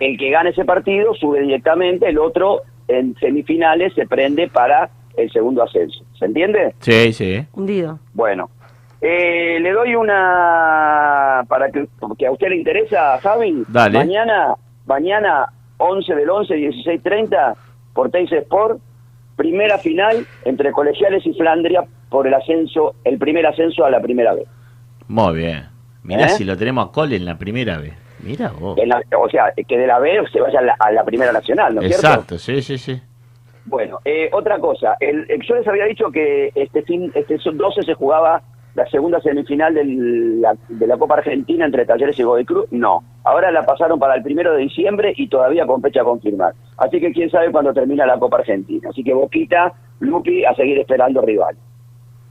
El que gane ese partido sube directamente, el otro en semifinales se prende para el segundo ascenso. ¿Se entiende? Sí, sí. Hundido. Bueno, eh, le doy una para que, que a usted le interesa, Javi. Dale. Mañana, mañana 11 del 11, 16.30, por Teis Sport, primera final entre Colegiales y Flandria por el ascenso, el primer ascenso a la primera vez. Muy bien. Mirá ¿Eh? si lo tenemos a Cole en la primera vez. Mira vos. En la- o sea, que de la B se vaya a la, a la primera nacional, ¿no es cierto? Exacto, sí, sí, sí. Bueno, eh, otra cosa, el, el- yo les había dicho que este fin, este 12 se jugaba la segunda semifinal del- la- de la Copa Argentina entre Talleres y Godoy Cruz. No, ahora la pasaron para el primero de diciembre y todavía con fecha a confirmar. Así que quién sabe cuándo termina la Copa Argentina. Así que Boquita, Lupi, a seguir esperando rival.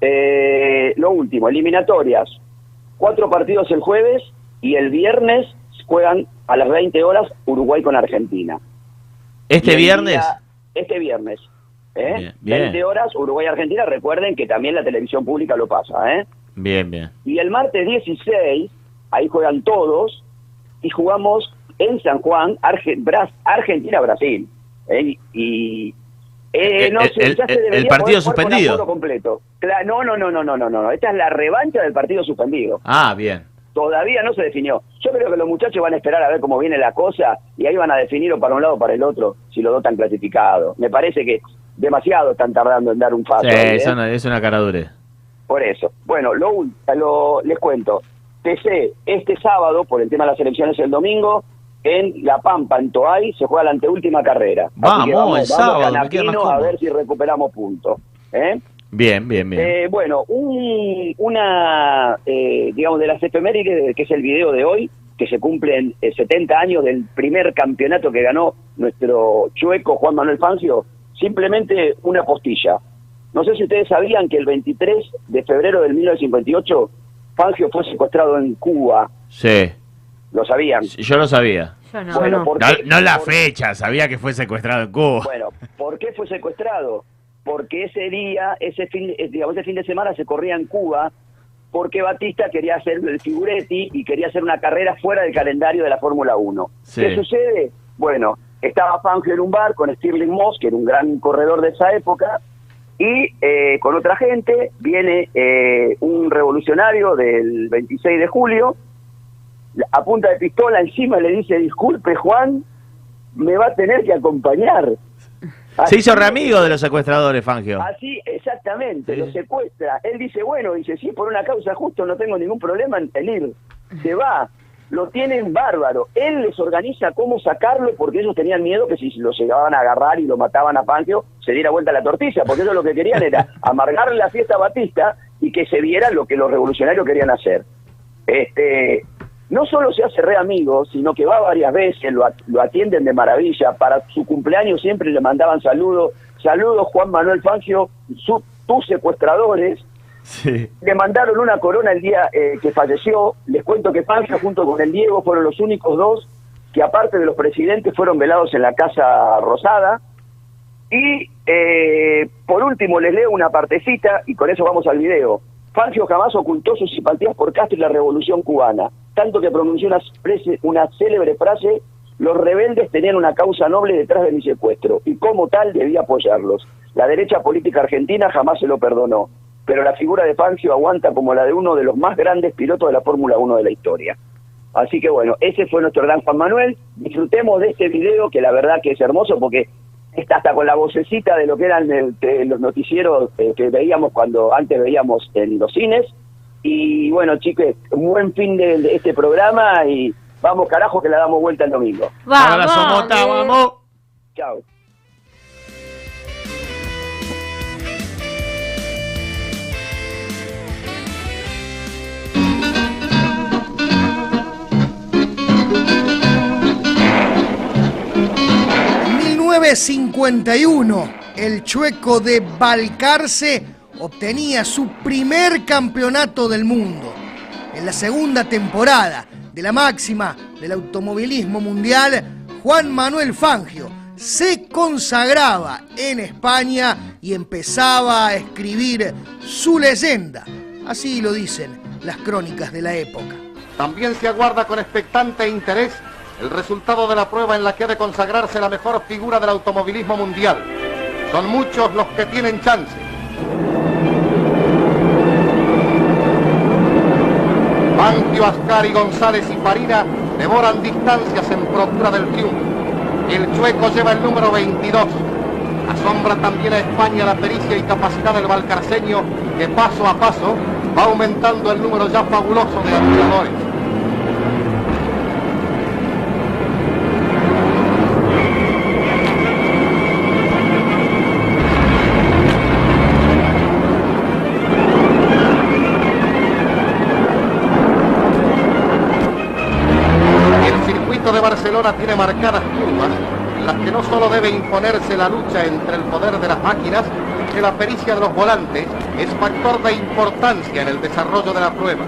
Eh, lo último, eliminatorias. Cuatro partidos el jueves y el viernes juegan a las 20 horas Uruguay con Argentina. Este viernes. día- este viernes. ¿eh? Bien, bien. 20 horas Uruguay-Argentina. Recuerden que también la televisión pública lo pasa. ¿eh? Bien, bien. Y el martes 16, ahí juegan todos y jugamos en San Juan, Arge- Bras- Argentina-Brasil. ¿eh? Y. eh, El- no el- ya se el- partido suspendido. completo. No, no, no, no, no, no, no. Esta es la revancha del partido suspendido Ah, bien. todavía no se definió. Yo creo que los muchachos van a esperar a ver cómo viene la cosa y ahí van a definir o para un lado o para el otro si los dos están clasificados. Me parece que demasiado están tardando en dar un paso. Sí, ahí, ¿eh? es una, es una cara dura. Por eso. Bueno, lo, lo- les cuento. TC este sábado, por el tema de las elecciones el domingo, en La Pampa, en Toay, se juega la anteúltima carrera. Así Vamos, que el vamos, sábado, a ver si recuperamos puntos. ¿eh? Bien, bien, bien. Eh, bueno, un- una, eh, digamos, de las efemérides, que es el video de hoy, que se cumplen eh, 70 años del primer campeonato que ganó nuestro chueco Juan Manuel Fangio, simplemente una postilla. No sé si ustedes sabían que el 23 de febrero del 1958 Fangio fue secuestrado en Cuba. Sí. ¿Lo sabían? Yo lo sabía. Yo no. Bueno, no. ¿por No, qué? no la fecha, sabía que fue secuestrado en Cuba. Bueno, ¿por qué fue secuestrado? Porque ese día, ese fin, eh, digamos, ese fin de semana se corría en Cuba porque Batista quería hacer el figuretti y quería hacer una carrera fuera del calendario de la Fórmula 1. Sí. ¿Qué sucede? Bueno, estaba Fangio en un bar con Stirling Moss, que era un gran corredor de esa época, y eh, con otra gente viene eh, un revolucionario del 26 de julio, a punta de pistola encima le dice, disculpe Juan, me va a tener que acompañar. Se hizo Así- reamigo de los secuestradores, Fangio. Así, exactamente, Sí. lo secuestra. Él dice, bueno, dice, sí, por una causa justa no tengo ningún problema en en ir. Se va, lo tienen bárbaro. Él les organiza cómo sacarlo porque ellos tenían miedo que si lo llegaban a agarrar y lo mataban a Fangio, se diera vuelta la tortilla, porque ellos lo que querían era amargarle la fiesta a Batista y que se viera lo que los revolucionarios querían hacer. Este, no solo se hace re amigo, sino que va varias veces, lo, lo atienden de maravilla. Para su cumpleaños siempre le mandaban saludos. Saludos, Juan Manuel Fangio, su- tus secuestradores. Sí. Le mandaron una corona el día eh, que falleció. Les cuento que Fangio junto con el Diego fueron los únicos dos que aparte de los presidentes fueron velados en la Casa Rosada. Y eh, por último les leo una partecita y con eso vamos al video. Fangio jamás ocultó sus simpatías por Castro y la revolución cubana, tanto que pronunció una, célebre frase, los rebeldes tenían una causa noble detrás de mi secuestro y como tal debía apoyarlos. La derecha política argentina jamás se lo perdonó, pero la figura de Fangio aguanta como la de uno de los más grandes pilotos de la Fórmula 1 de la historia. Así que bueno, ese fue nuestro gran Juan Manuel. Disfrutemos de este video que la verdad que es hermoso porque está hasta con la vocecita de lo que eran de los noticieros eh, que veíamos cuando antes veíamos en los cines. Y bueno, chiques, un buen fin de, este programa y vamos, carajo, que la damos vuelta el domingo. Vamos, abrazo, Mota, vamos. Chao. ...1951... ...el chueco de Balcarce obtenía su primer campeonato del mundo. En la segunda temporada de la máxima del automovilismo mundial, Juan Manuel Fangio se consagraba en España y empezaba a escribir su leyenda. Así lo dicen las crónicas de la época. También se aguarda con expectante interés el resultado de la prueba en la que ha de consagrarse la mejor figura del automovilismo mundial. Son muchos los que tienen chance. Fangio, Ascari, González y Farina devoran distancias en procura del triunfo. El chueco lleva el número 22. Asombra también a España la pericia y capacidad del balcarceño que paso a paso va aumentando el número ya fabuloso de admiradores. Tiene marcadas curvas en las que no solo debe imponerse la lucha entre el poder de las máquinas, que la pericia de los volantes es factor de importancia en el desarrollo de la prueba.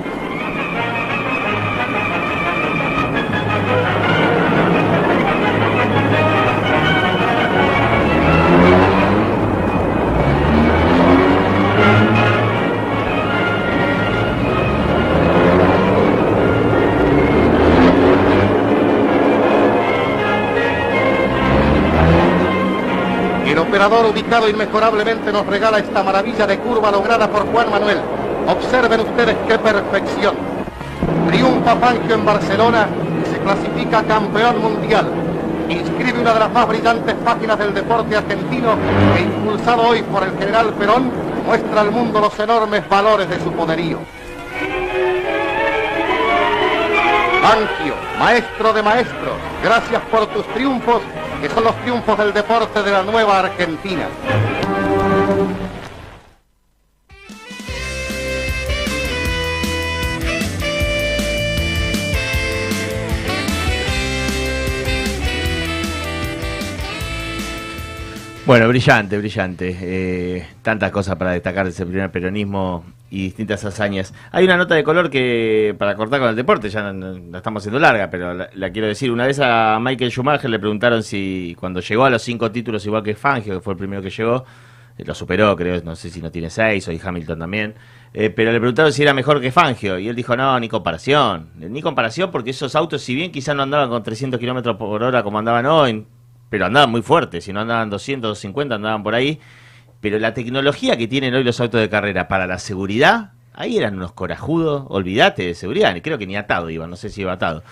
Operador ubicado inmejorablemente nos regala esta maravilla de curva lograda por Juan Manuel. Observen ustedes qué perfección. Triunfa Fangio en Barcelona y se clasifica campeón mundial. Inscribe una de las más brillantes páginas del deporte argentino que impulsado hoy por el general Perón muestra al mundo los enormes valores de su poderío. Fangio, maestro de maestros, gracias por tus triunfos, que son los triunfos del deporte de la nueva Argentina. Bueno, brillante, brillante. Eh, tantas cosas para destacar de ese primer peronismo y distintas hazañas. Hay una nota de color que, para cortar con el deporte, ya no- la estamos haciendo larga, pero la, la quiero decir. Una vez a Michael Schumacher le preguntaron si cuando llegó a los cinco títulos, igual que Fangio, que fue el primero que llegó, eh, lo superó, creo, no sé si no tiene seis, o Hamilton también. eh, pero le preguntaron si era mejor que Fangio, y él dijo, no, ni comparación. Ni comparación porque esos autos, si bien quizás no andaban con 300 kilómetros por hora como andaban hoy, pero andaban muy fuertes, si no andaban 200, 250, andaban por ahí. Pero la tecnología que tienen hoy los autos de carrera para la seguridad, ahí eran unos corajudos, olvídate de seguridad, creo que ni atado iba, no sé si iba atado.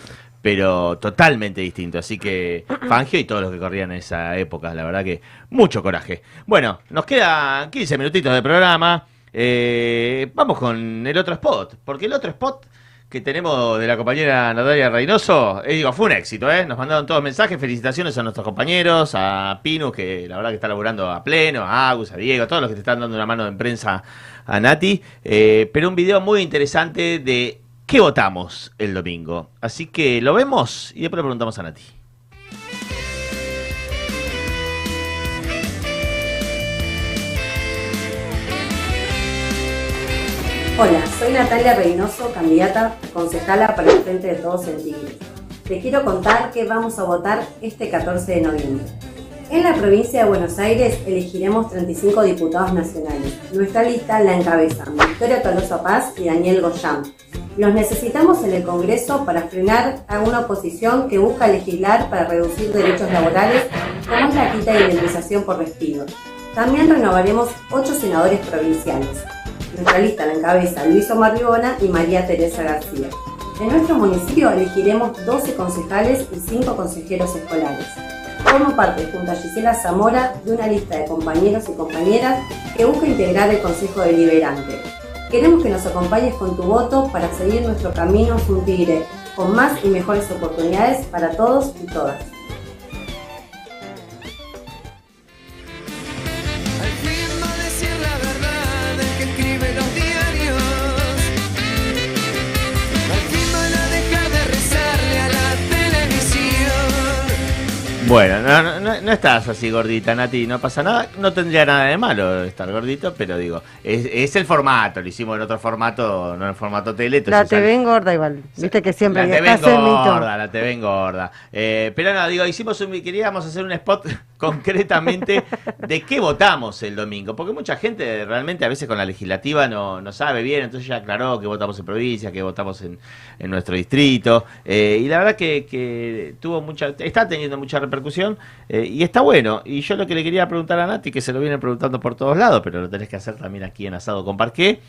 Pero totalmente distinto, así que *clears throat* Fangio y todos los que corrían en esa época, la verdad que mucho coraje. Bueno, nos quedan 15 minutitos de programa. Eh, vamos con el otro spot, porque el otro spot que tenemos de la compañera Natalia Reynoso, eh, digo, fue un éxito, ¿eh? Nos mandaron todos mensajes, felicitaciones a nuestros compañeros, a Pinu, que la verdad que está laburando a pleno, a Agus, a Diego, a todos los que te están dando una mano en prensa a Nati, eh, pero un video muy interesante de qué votamos el domingo. Así que lo vemos y después le preguntamos a Nati. Hola, soy Natalia Reynoso, candidata a concejala para el Frente de Todos en Tigre. Les quiero contar que vamos a votar este 14 de noviembre. En la provincia de Buenos Aires elegiremos 35 diputados nacionales. Nuestra lista la encabezan Victoria Tolosa Paz y Daniel Goyán. Los necesitamos en el Congreso para frenar a una oposición que busca legislar para reducir derechos laborales, como es la quita de indemnización por despido. También renovaremos 8 senadores provinciales. Lista la encabeza Luis Omar Ribona y María Teresa García. En nuestro municipio elegiremos 12 concejales y 5 consejeros escolares. Formo parte, junto a Gisela Zamora, de una lista de compañeros y compañeras que busca integrar el Consejo Deliberante. Queremos que nos acompañes con tu voto para seguir nuestro camino Tigre, con más y mejores oportunidades para todos y todas. Bueno, no, no- no- no estás así gordita, Nati, no pasa nada. No tendría nada de malo estar gordito, pero digo, es, es el formato, lo hicimos en otro formato, no en formato tele. La entonces TV engorda igual. Viste que siempre la ese mito. engorda, la TV engorda. Eh, pero no, digo, hicimos un, queríamos hacer un spot *laughs* concretamente de qué votamos el domingo, porque mucha gente realmente a veces con la legislativa no, no sabe bien, entonces ya aclaró que votamos en provincia, que votamos en, en nuestro distrito, eh, y la verdad que, que tuvo mucha, está teniendo mucha repercusión, eh, y está bueno, y yo lo que le quería preguntar a Nati, que se lo vienen preguntando por todos lados, pero lo tenés que hacer también aquí en Asado con Parqué,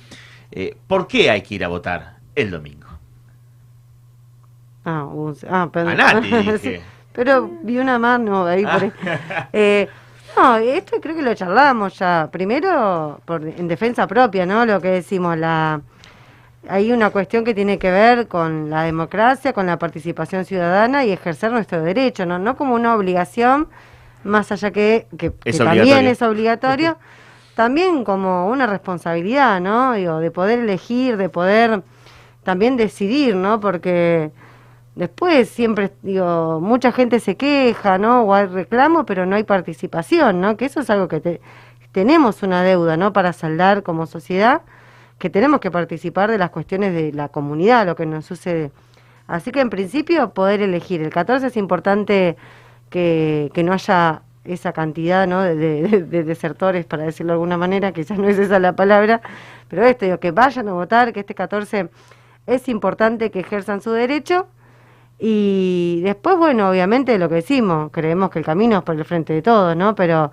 eh, ¿por qué hay que ir a votar el domingo? Ah, ah, perdón. A Nati, *laughs* Sí, dije. Pero vi una mano ahí por ahí. Ah. *laughs* Eh, no, esto creo que lo charlamos ya. Primero, por, en defensa propia, ¿no? Lo que decimos, la hay una cuestión que tiene que ver con la democracia, con la participación ciudadana y ejercer nuestro derecho, ¿no? No como una obligación, más allá que, que, también es obligatorio, también como una responsabilidad, ¿no? Digo, de poder elegir, de poder también decidir, ¿no? Porque después siempre, digo, mucha gente se queja, ¿no? O hay reclamo, pero no hay participación, ¿no? Que eso es algo que te- tenemos una deuda, ¿no? Para saldar como sociedad, que tenemos que participar de las cuestiones de la comunidad, lo que nos sucede. Así que en principio poder elegir. El 14 es importante que, que no haya esa cantidad ¿no? de, de- de desertores, para decirlo de alguna manera, quizás no es esa la palabra, pero esto, digo, que vayan a votar, que este 14 es importante que ejerzan su derecho. Y después, bueno, obviamente lo que decimos, creemos que el camino es por el frente de todos, ¿no? Pero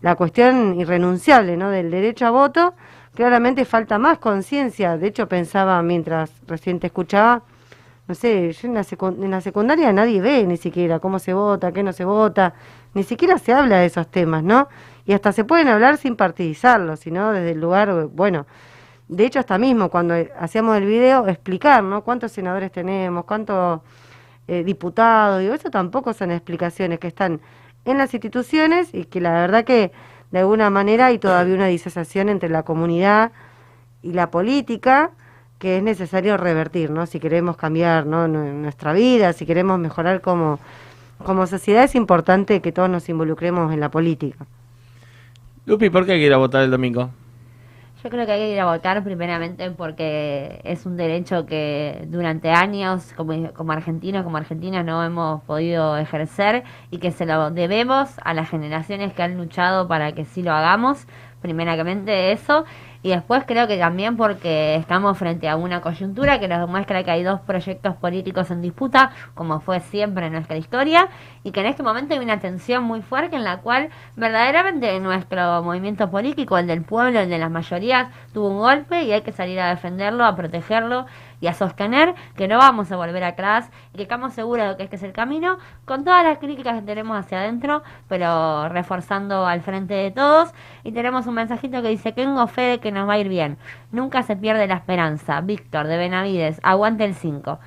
la cuestión irrenunciable, ¿no? Del derecho a voto, claramente falta más conciencia. De hecho, pensaba mientras recién te escuchaba, no sé, yo en la, en la secundaria nadie ve ni siquiera cómo se vota, qué no se vota, ni siquiera se habla de esos temas, ¿no? Y hasta se pueden hablar sin partidizarlos, sino desde el lugar, bueno, de hecho hasta mismo cuando hacíamos el video, explicar, ¿no? ¿Cuántos senadores tenemos? ¿Cuántos eh, diputados? Digo, eso tampoco son explicaciones que están en las instituciones y que la verdad que de alguna manera hay todavía una disociación entre la comunidad y la política que es necesario revertir, ¿no? Si queremos cambiar ¿no? Nu- nuestra vida, si queremos mejorar como, como sociedad, es importante que todos nos involucremos en la política. Lupi, ¿por qué hay que ir a votar el domingo? Yo creo que hay que ir a votar primeramente porque es un derecho que durante años como, como argentinos, como argentinas no hemos podido ejercer y que se lo debemos a las generaciones que han luchado para que sí lo hagamos. Primeramente eso y después creo que también porque estamos frente a una coyuntura que nos demuestra que hay dos proyectos políticos en disputa, como fue siempre en nuestra historia, y que en este momento hay una tensión muy fuerte en la cual verdaderamente nuestro movimiento político, el del pueblo, el de las mayorías, tuvo un golpe y hay que salir a defenderlo, a protegerlo y a sostener que no vamos a volver atrás y que estamos seguros de que este es el camino, con todas las críticas que tenemos hacia adentro, pero reforzando al frente de todos. Y tenemos un mensajito que dice, tengo fe de que nos va a ir bien. Nunca se pierde la esperanza. Víctor de Benavides, aguante el 5.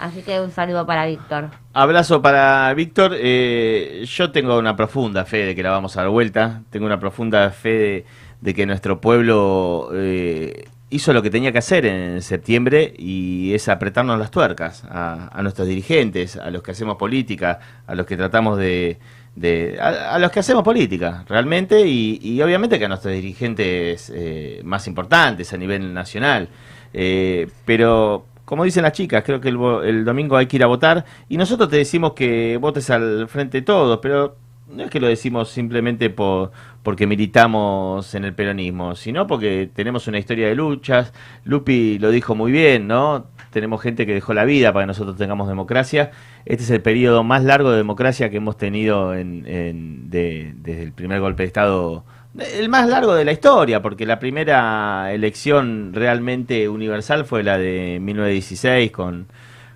Así que un saludo para Víctor. Abrazo para Víctor. Eh, yo tengo una profunda fe de que la vamos a dar vuelta. Tengo una profunda fe de, que nuestro pueblo eh, hizo lo que tenía que hacer en septiembre y es apretarnos las tuercas a, nuestros dirigentes, a los que hacemos política, a los que tratamos de... a, a los que hacemos política, realmente, y, y obviamente que a nuestros dirigentes eh, más importantes a nivel nacional. Eh, pero como dicen las chicas, creo que el, el domingo hay que ir a votar y nosotros te decimos que votes al frente de todos, pero no es que lo decimos simplemente por, porque militamos en el peronismo, sino porque tenemos una historia de luchas. Lupi lo dijo muy bien, ¿no? Tenemos gente que dejó la vida para que nosotros tengamos democracia. Este es el periodo más largo de democracia que hemos tenido en, de- desde el primer golpe de Estado el más largo de la historia, porque la primera elección realmente universal fue la de 1916 con,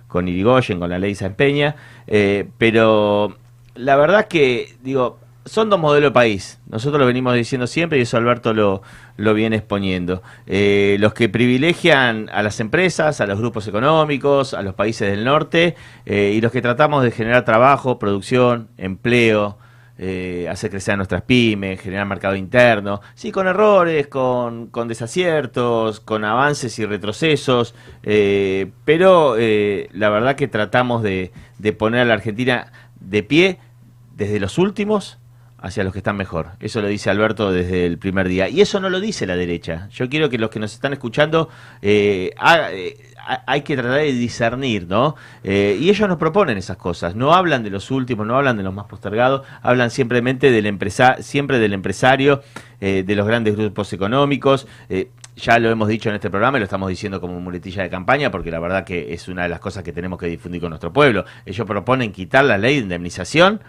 con Irigoyen, con la ley San Peña, eh, pero la verdad que, digo, son dos modelos de país. Nosotros lo venimos diciendo siempre y eso Alberto lo, lo viene exponiendo. Eh, los que privilegian a las empresas, a los grupos económicos, a los países del norte, eh, y los que tratamos de generar trabajo, producción, empleo, eh, hacer crecer a nuestras pymes, generar mercado interno, sí, con errores, con, con desaciertos, con avances y retrocesos, eh, pero la verdad que tratamos de, de poner a la Argentina de pie desde los últimos hacia los que están mejor. Eso lo dice Alberto desde el primer día. Y eso no lo dice la derecha. Yo quiero que los que nos están escuchando eh, haga- eh, ha- hay que tratar de discernir, ¿no? Eh, y ellos nos proponen esas cosas. No hablan de los últimos, no hablan de los más postergados, hablan simplemente del empresa siempre del empresario, eh, de los grandes grupos económicos. eh, ya lo hemos dicho en este programa y lo estamos diciendo como muletilla de campaña porque la verdad que es una de las cosas que tenemos que difundir con nuestro pueblo. Ellos proponen quitar la ley de indemnización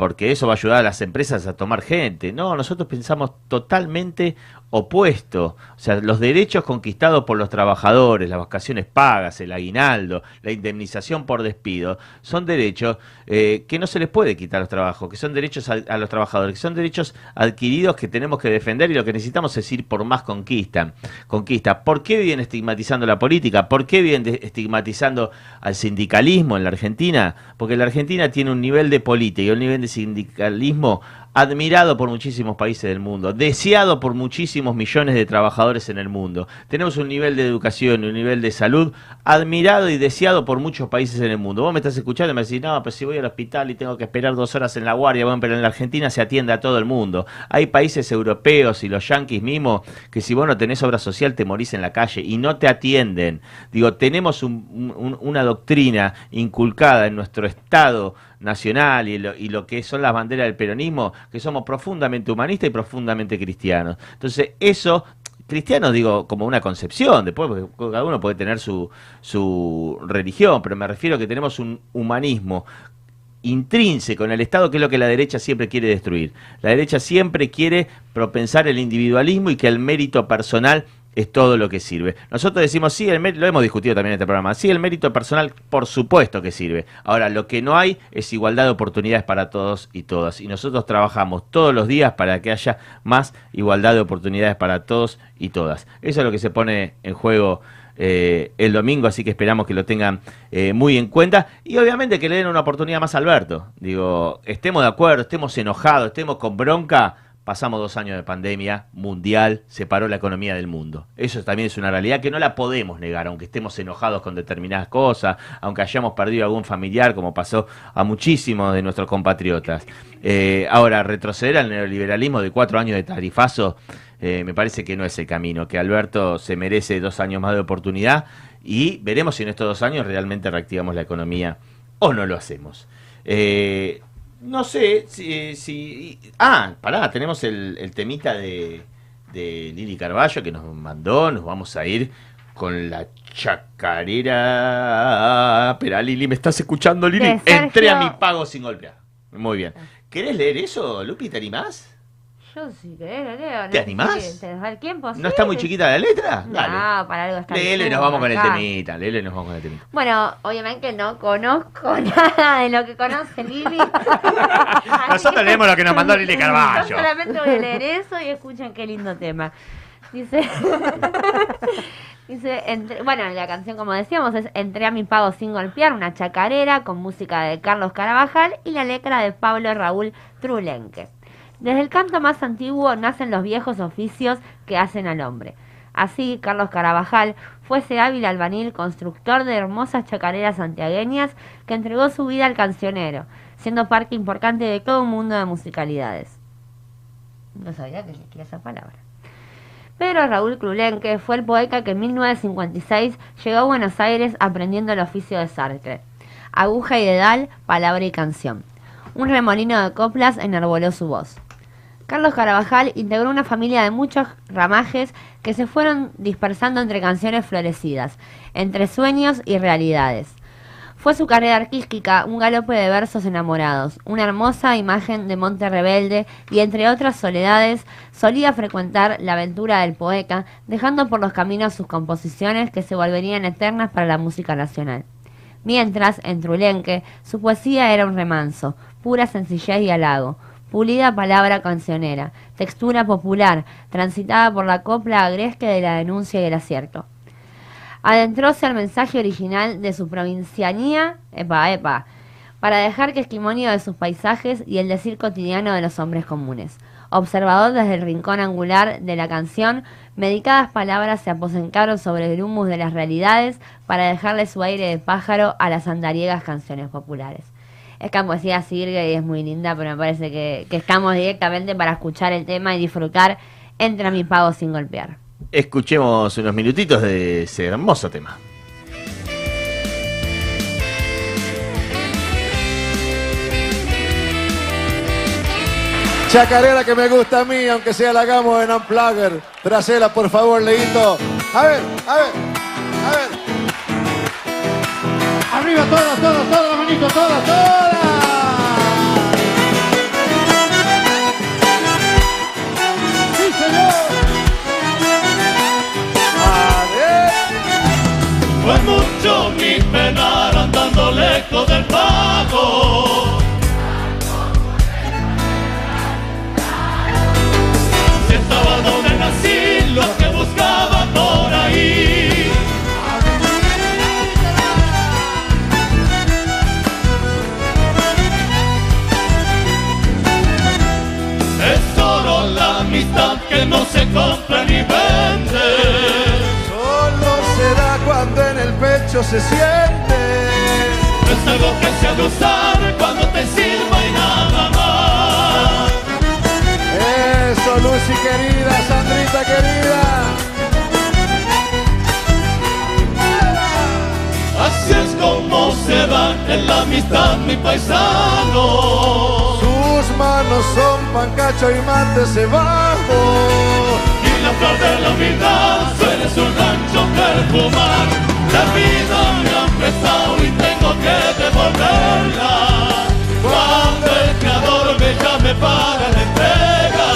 porque eso va a ayudar a las empresas a tomar gente. No, nosotros pensamos totalmente opuesto. O sea, los derechos conquistados por los trabajadores, las vacaciones pagas, el aguinaldo, la indemnización por despido, son derechos eh, que no se les puede quitar a los trabajos, que son derechos a, a los trabajadores, que son derechos adquiridos que tenemos que defender y lo que necesitamos es ir por más conquista. Conquista. ¿Por qué vienen estigmatizando la política? ¿Por qué vienen estigmatizando al sindicalismo en la Argentina? Porque la Argentina tiene un nivel de política y un nivel de sindicalismo admirado por muchísimos países del mundo, deseado por muchísimos millones de trabajadores en el mundo. Tenemos un nivel de educación y un nivel de salud admirado y deseado por muchos países en el mundo. Vos me estás escuchando y me decís, no, pero si voy al hospital y tengo que esperar dos horas en la guardia, bueno, pero en la Argentina se atiende a todo el mundo. Hay países europeos y los yanquis mismos que si vos no tenés obra social te morís en la calle y no te atienden. Digo, tenemos un- un- una doctrina inculcada en nuestro Estado nacional y lo, y lo que son las banderas del peronismo, que somos profundamente humanistas y profundamente cristianos. Entonces, eso, cristianos digo como una concepción, después cada uno puede tener su, su religión, pero me refiero a que tenemos un humanismo intrínseco en el Estado, que es lo que la derecha siempre quiere destruir. La derecha siempre quiere propensar el individualismo y que el mérito personal es todo lo que sirve. Nosotros decimos, sí, el mérito, lo hemos discutido también en este programa, sí, el mérito personal, por supuesto que sirve. Ahora, lo que no hay es igualdad de oportunidades para todos y todas. Y nosotros trabajamos todos los días para que haya más igualdad de oportunidades para todos y todas. Eso es lo que se pone en juego eh, el domingo, así que esperamos que lo tengan eh, muy en cuenta y obviamente que le den una oportunidad más a Alberto. Digo, estemos de acuerdo, estemos enojados, estemos con bronca, pasamos dos años de pandemia mundial, se paró la economía del mundo. Eso también es una realidad que no la podemos negar, aunque estemos enojados con determinadas cosas, aunque hayamos perdido algún familiar, como pasó a muchísimos de nuestros compatriotas. Eh, ahora, retroceder al neoliberalismo de cuatro años de tarifazo, eh, me parece que no es el camino, que Alberto se merece dos años más de oportunidad y veremos si en estos dos años realmente reactivamos la economía o no lo hacemos. Eh, no sé si, si- Ah, pará, tenemos el, el temita de, de Lili Carballo que nos mandó, nos vamos a ir con la chacarera. Espera, Lili, ¿me estás escuchando, Lili? Entré a mi pago sin golpear. Muy bien. ¿Querés leer eso, Lupi? ¿Te animás? Yo sí querés, lo leo. no ¿Te animás? ¿Te da el tiempo? ¿No está muy chiquita la letra? No, Dale. para algo está Léelo y nos vamos con el temita. Léelo y nos vamos con el temita. Bueno, obviamente no conozco *laughs* nada de lo que conoce Lili. *laughs* Nosotros leemos lo que nos mandó Lili Carballo. Yo solamente voy a leer *laughs* eso y escuchen qué lindo tema. Dice, dice entre- bueno, la canción como decíamos es Entré a mi pago sin golpear, una chacarera con música de Carlos Carabajal y la letra de Pablo Raúl Trulenque. Desde el canto más antiguo nacen los viejos oficios que hacen al hombre. Así, Carlos Carabajal fue ese hábil albanil constructor de hermosas chacareras santiagueñas que entregó su vida al cancionero, siendo parte importante de todo un mundo de musicalidades. No sabía que existía esa palabra. Pedro Raúl Crulenque fue el poeta que en 1956 llegó a Buenos Aires aprendiendo el oficio de Sartre. Aguja y dedal, palabra y canción. Un remolino de coplas enarboló su voz. Carlos Carabajal integró una familia de muchos ramajes que se fueron dispersando entre canciones florecidas, entre sueños y realidades. Fue su carrera artística un galope de versos enamorados, una hermosa imagen de Monte Rebelde y entre otras soledades solía frecuentar la aventura del poeta, dejando por los caminos sus composiciones que se volverían eternas para la música nacional. Mientras, en Trulenque, su poesía era un remanso, pura sencillez y halago, pulida palabra cancionera, textura popular, transitada por la copla agresque de la denuncia y el acierto. Adentróse al mensaje original de su provincianía, epa, epa, para dejar testimonio de sus paisajes y el decir cotidiano de los hombres comunes. Observador desde el rincón angular de la canción, medicadas palabras se aposentaron sobre el humus de las realidades para dejarle su aire de pájaro a las andariegas canciones populares. Escamos decía Sirgue y es muy linda, pero me parece que, que estamos directamente para escuchar el tema y disfrutar entre mi pago sin golpear. Escuchemos unos minutitos de ese hermoso tema. Chacarera que me gusta a mí, aunque sea la hagamos en Unplugger. Trasela, por favor, Leito. A ver, a ver, a ver. Arriba todas, todas, todas, manitos, todas, todas. Mucho mi penar andando lejos del pago. Si estaba donde nací, lo que buscaba por ahí. Es solo la amistad que no se compra ni vende. Pecho se siente. Es algo que se ha de usar cuando te sirva y nada más. Eso, Lucy querida, Sandrita querida. Así es como se da en la amistad mi paisano. Sus manos son pancacho y mate cebajo. Y la flor de la humildad suele su rancho perfumar. La vida me ha prestado y tengo que devolverla. Cuando el creador me llame para la entrega,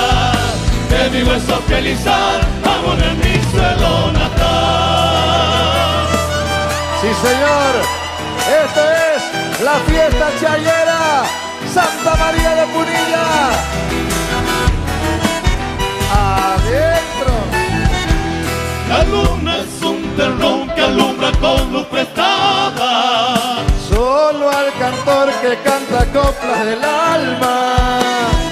de mi hueso felizar, amor en mi suelo natal. Sí, señor. Esto es la fiesta chayera. Santa María de Punilla. Con luz prestada. Solo al cantor que canta coplas del alma.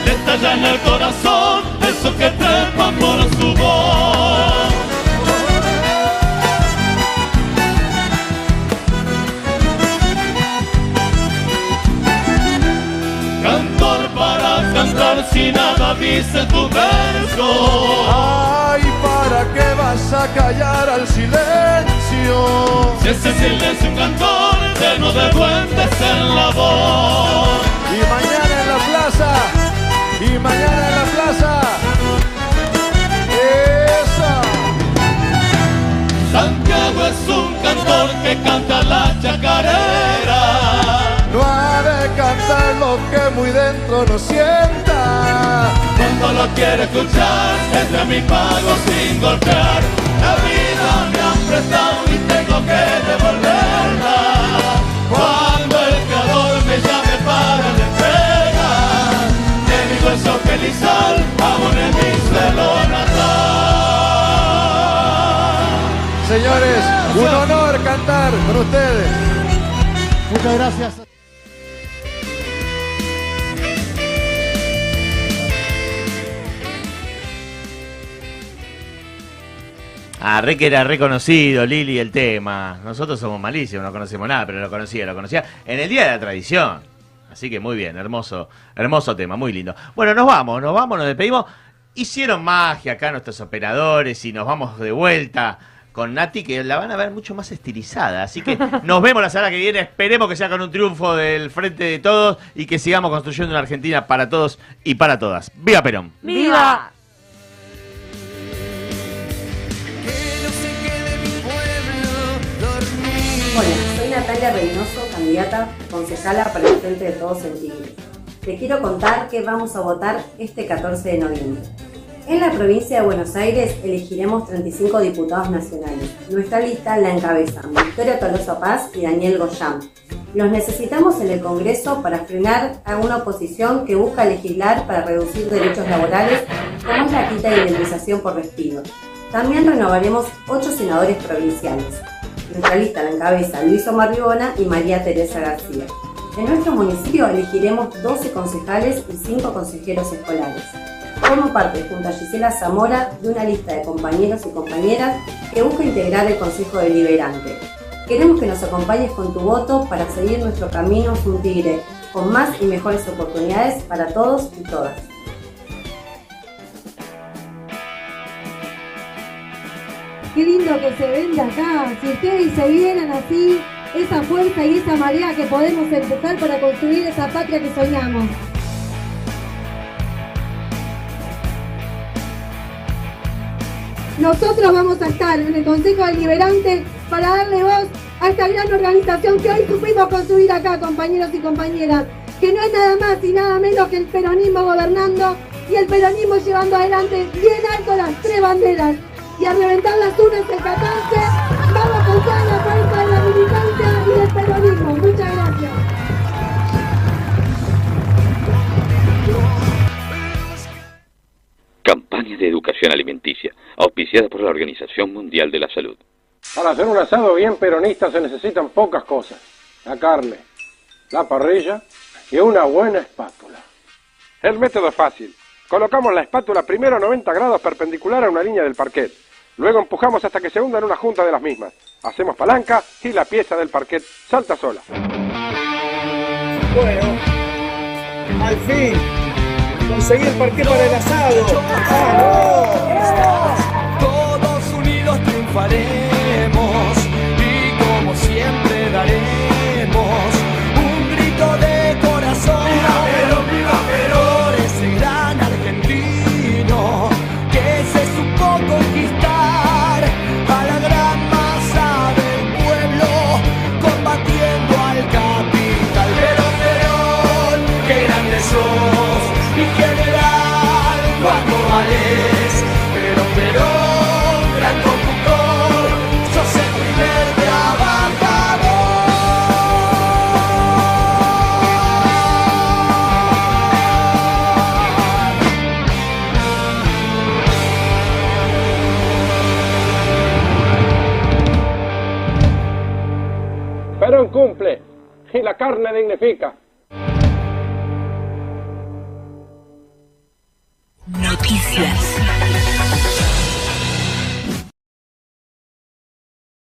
Le estalla en el corazón eso que trepa por su voz. Cantor para cantar si nada dice tu verso. Ay, ¿para qué vas a callar al silencio? Si ese silencio un cantor lleno de duendes en la voz. Y mañana en la plaza, y mañana en la plaza. Es un cantor que canta la chacarera. No ha de cantar lo que muy dentro no sienta. Cuando lo quiere escuchar, entre mi pago sin golpear. La vida me han prestado y tengo que devolverla. Cuando el creador me llame para la entrega, de mi hueso felizal, amor en mi suelo natal. Señores, un honor cantar con ustedes. Muchas gracias. Ah, re que era reconocido, Lili, el tema. Nosotros somos malísimos, no conocemos nada, pero lo conocía, lo conocía en el Día de la Tradición. Así que muy bien, hermoso, hermoso tema, muy lindo. Bueno, nos vamos, nos vamos, nos despedimos. Hicieron magia acá nuestros operadores y nos vamos de vuelta con Nati, que la van a ver mucho más estilizada. Así que nos vemos la semana que viene. Esperemos que sea con un triunfo del frente de todos y que sigamos construyendo una Argentina para todos y para todas. ¡Viva Perón! ¡Viva! Hola, soy Natalia Reynoso, candidata concejala para el Frente de Todos en Tigre. Te quiero contar que vamos a votar este 14 de noviembre. En la provincia de Buenos Aires elegiremos 35 diputados nacionales. Nuestra lista la encabezan Victoria Tolosa Paz y Daniel Goyán. Los necesitamos en el Congreso para frenar a una oposición que busca legislar para reducir derechos laborales, como es la quita de indemnización por despido. También renovaremos 8 senadores provinciales. Nuestra lista la encabeza Luis Omar Ribona y María Teresa García. En nuestro municipio elegiremos 12 concejales y 5 consejeros escolares. Formo parte, junto a Gisela Zamora, de una lista de compañeros y compañeras que busca integrar el Consejo Deliberante. Queremos que nos acompañes con tu voto para seguir nuestro camino un tigre con más y mejores oportunidades para todos y todas. Qué lindo que se vende acá. Si ustedes se vieran así, esa fuerza y esa marea que podemos empujar para construir esa patria que soñamos. Nosotros vamos a estar en el Consejo Deliberante para darle voz a esta gran organización que hoy supimos construir acá, compañeros y compañeras, que no es nada más y nada menos que el peronismo gobernando y el peronismo llevando adelante bien alto las tres banderas. Y a reventar las unas el 14, vamos con toda la fuerza de la militancia y del peronismo. Muchas gracias. Campaña de educación alimenticia, auspiciada por la Organización Mundial de la Salud. Para hacer un asado bien peronista se necesitan pocas cosas. La carne, la parrilla y una buena espátula. El método es fácil. Colocamos la espátula primero a 90 grados perpendicular a una línea del parquet. Luego empujamos hasta que se hunda en una junta de las mismas. Hacemos palanca y la pieza del parquet salta sola. Bueno, al fin, conseguí el parque para el asado. ¡Ah, Todos unidos cumple y la carne dignifica. Noticias.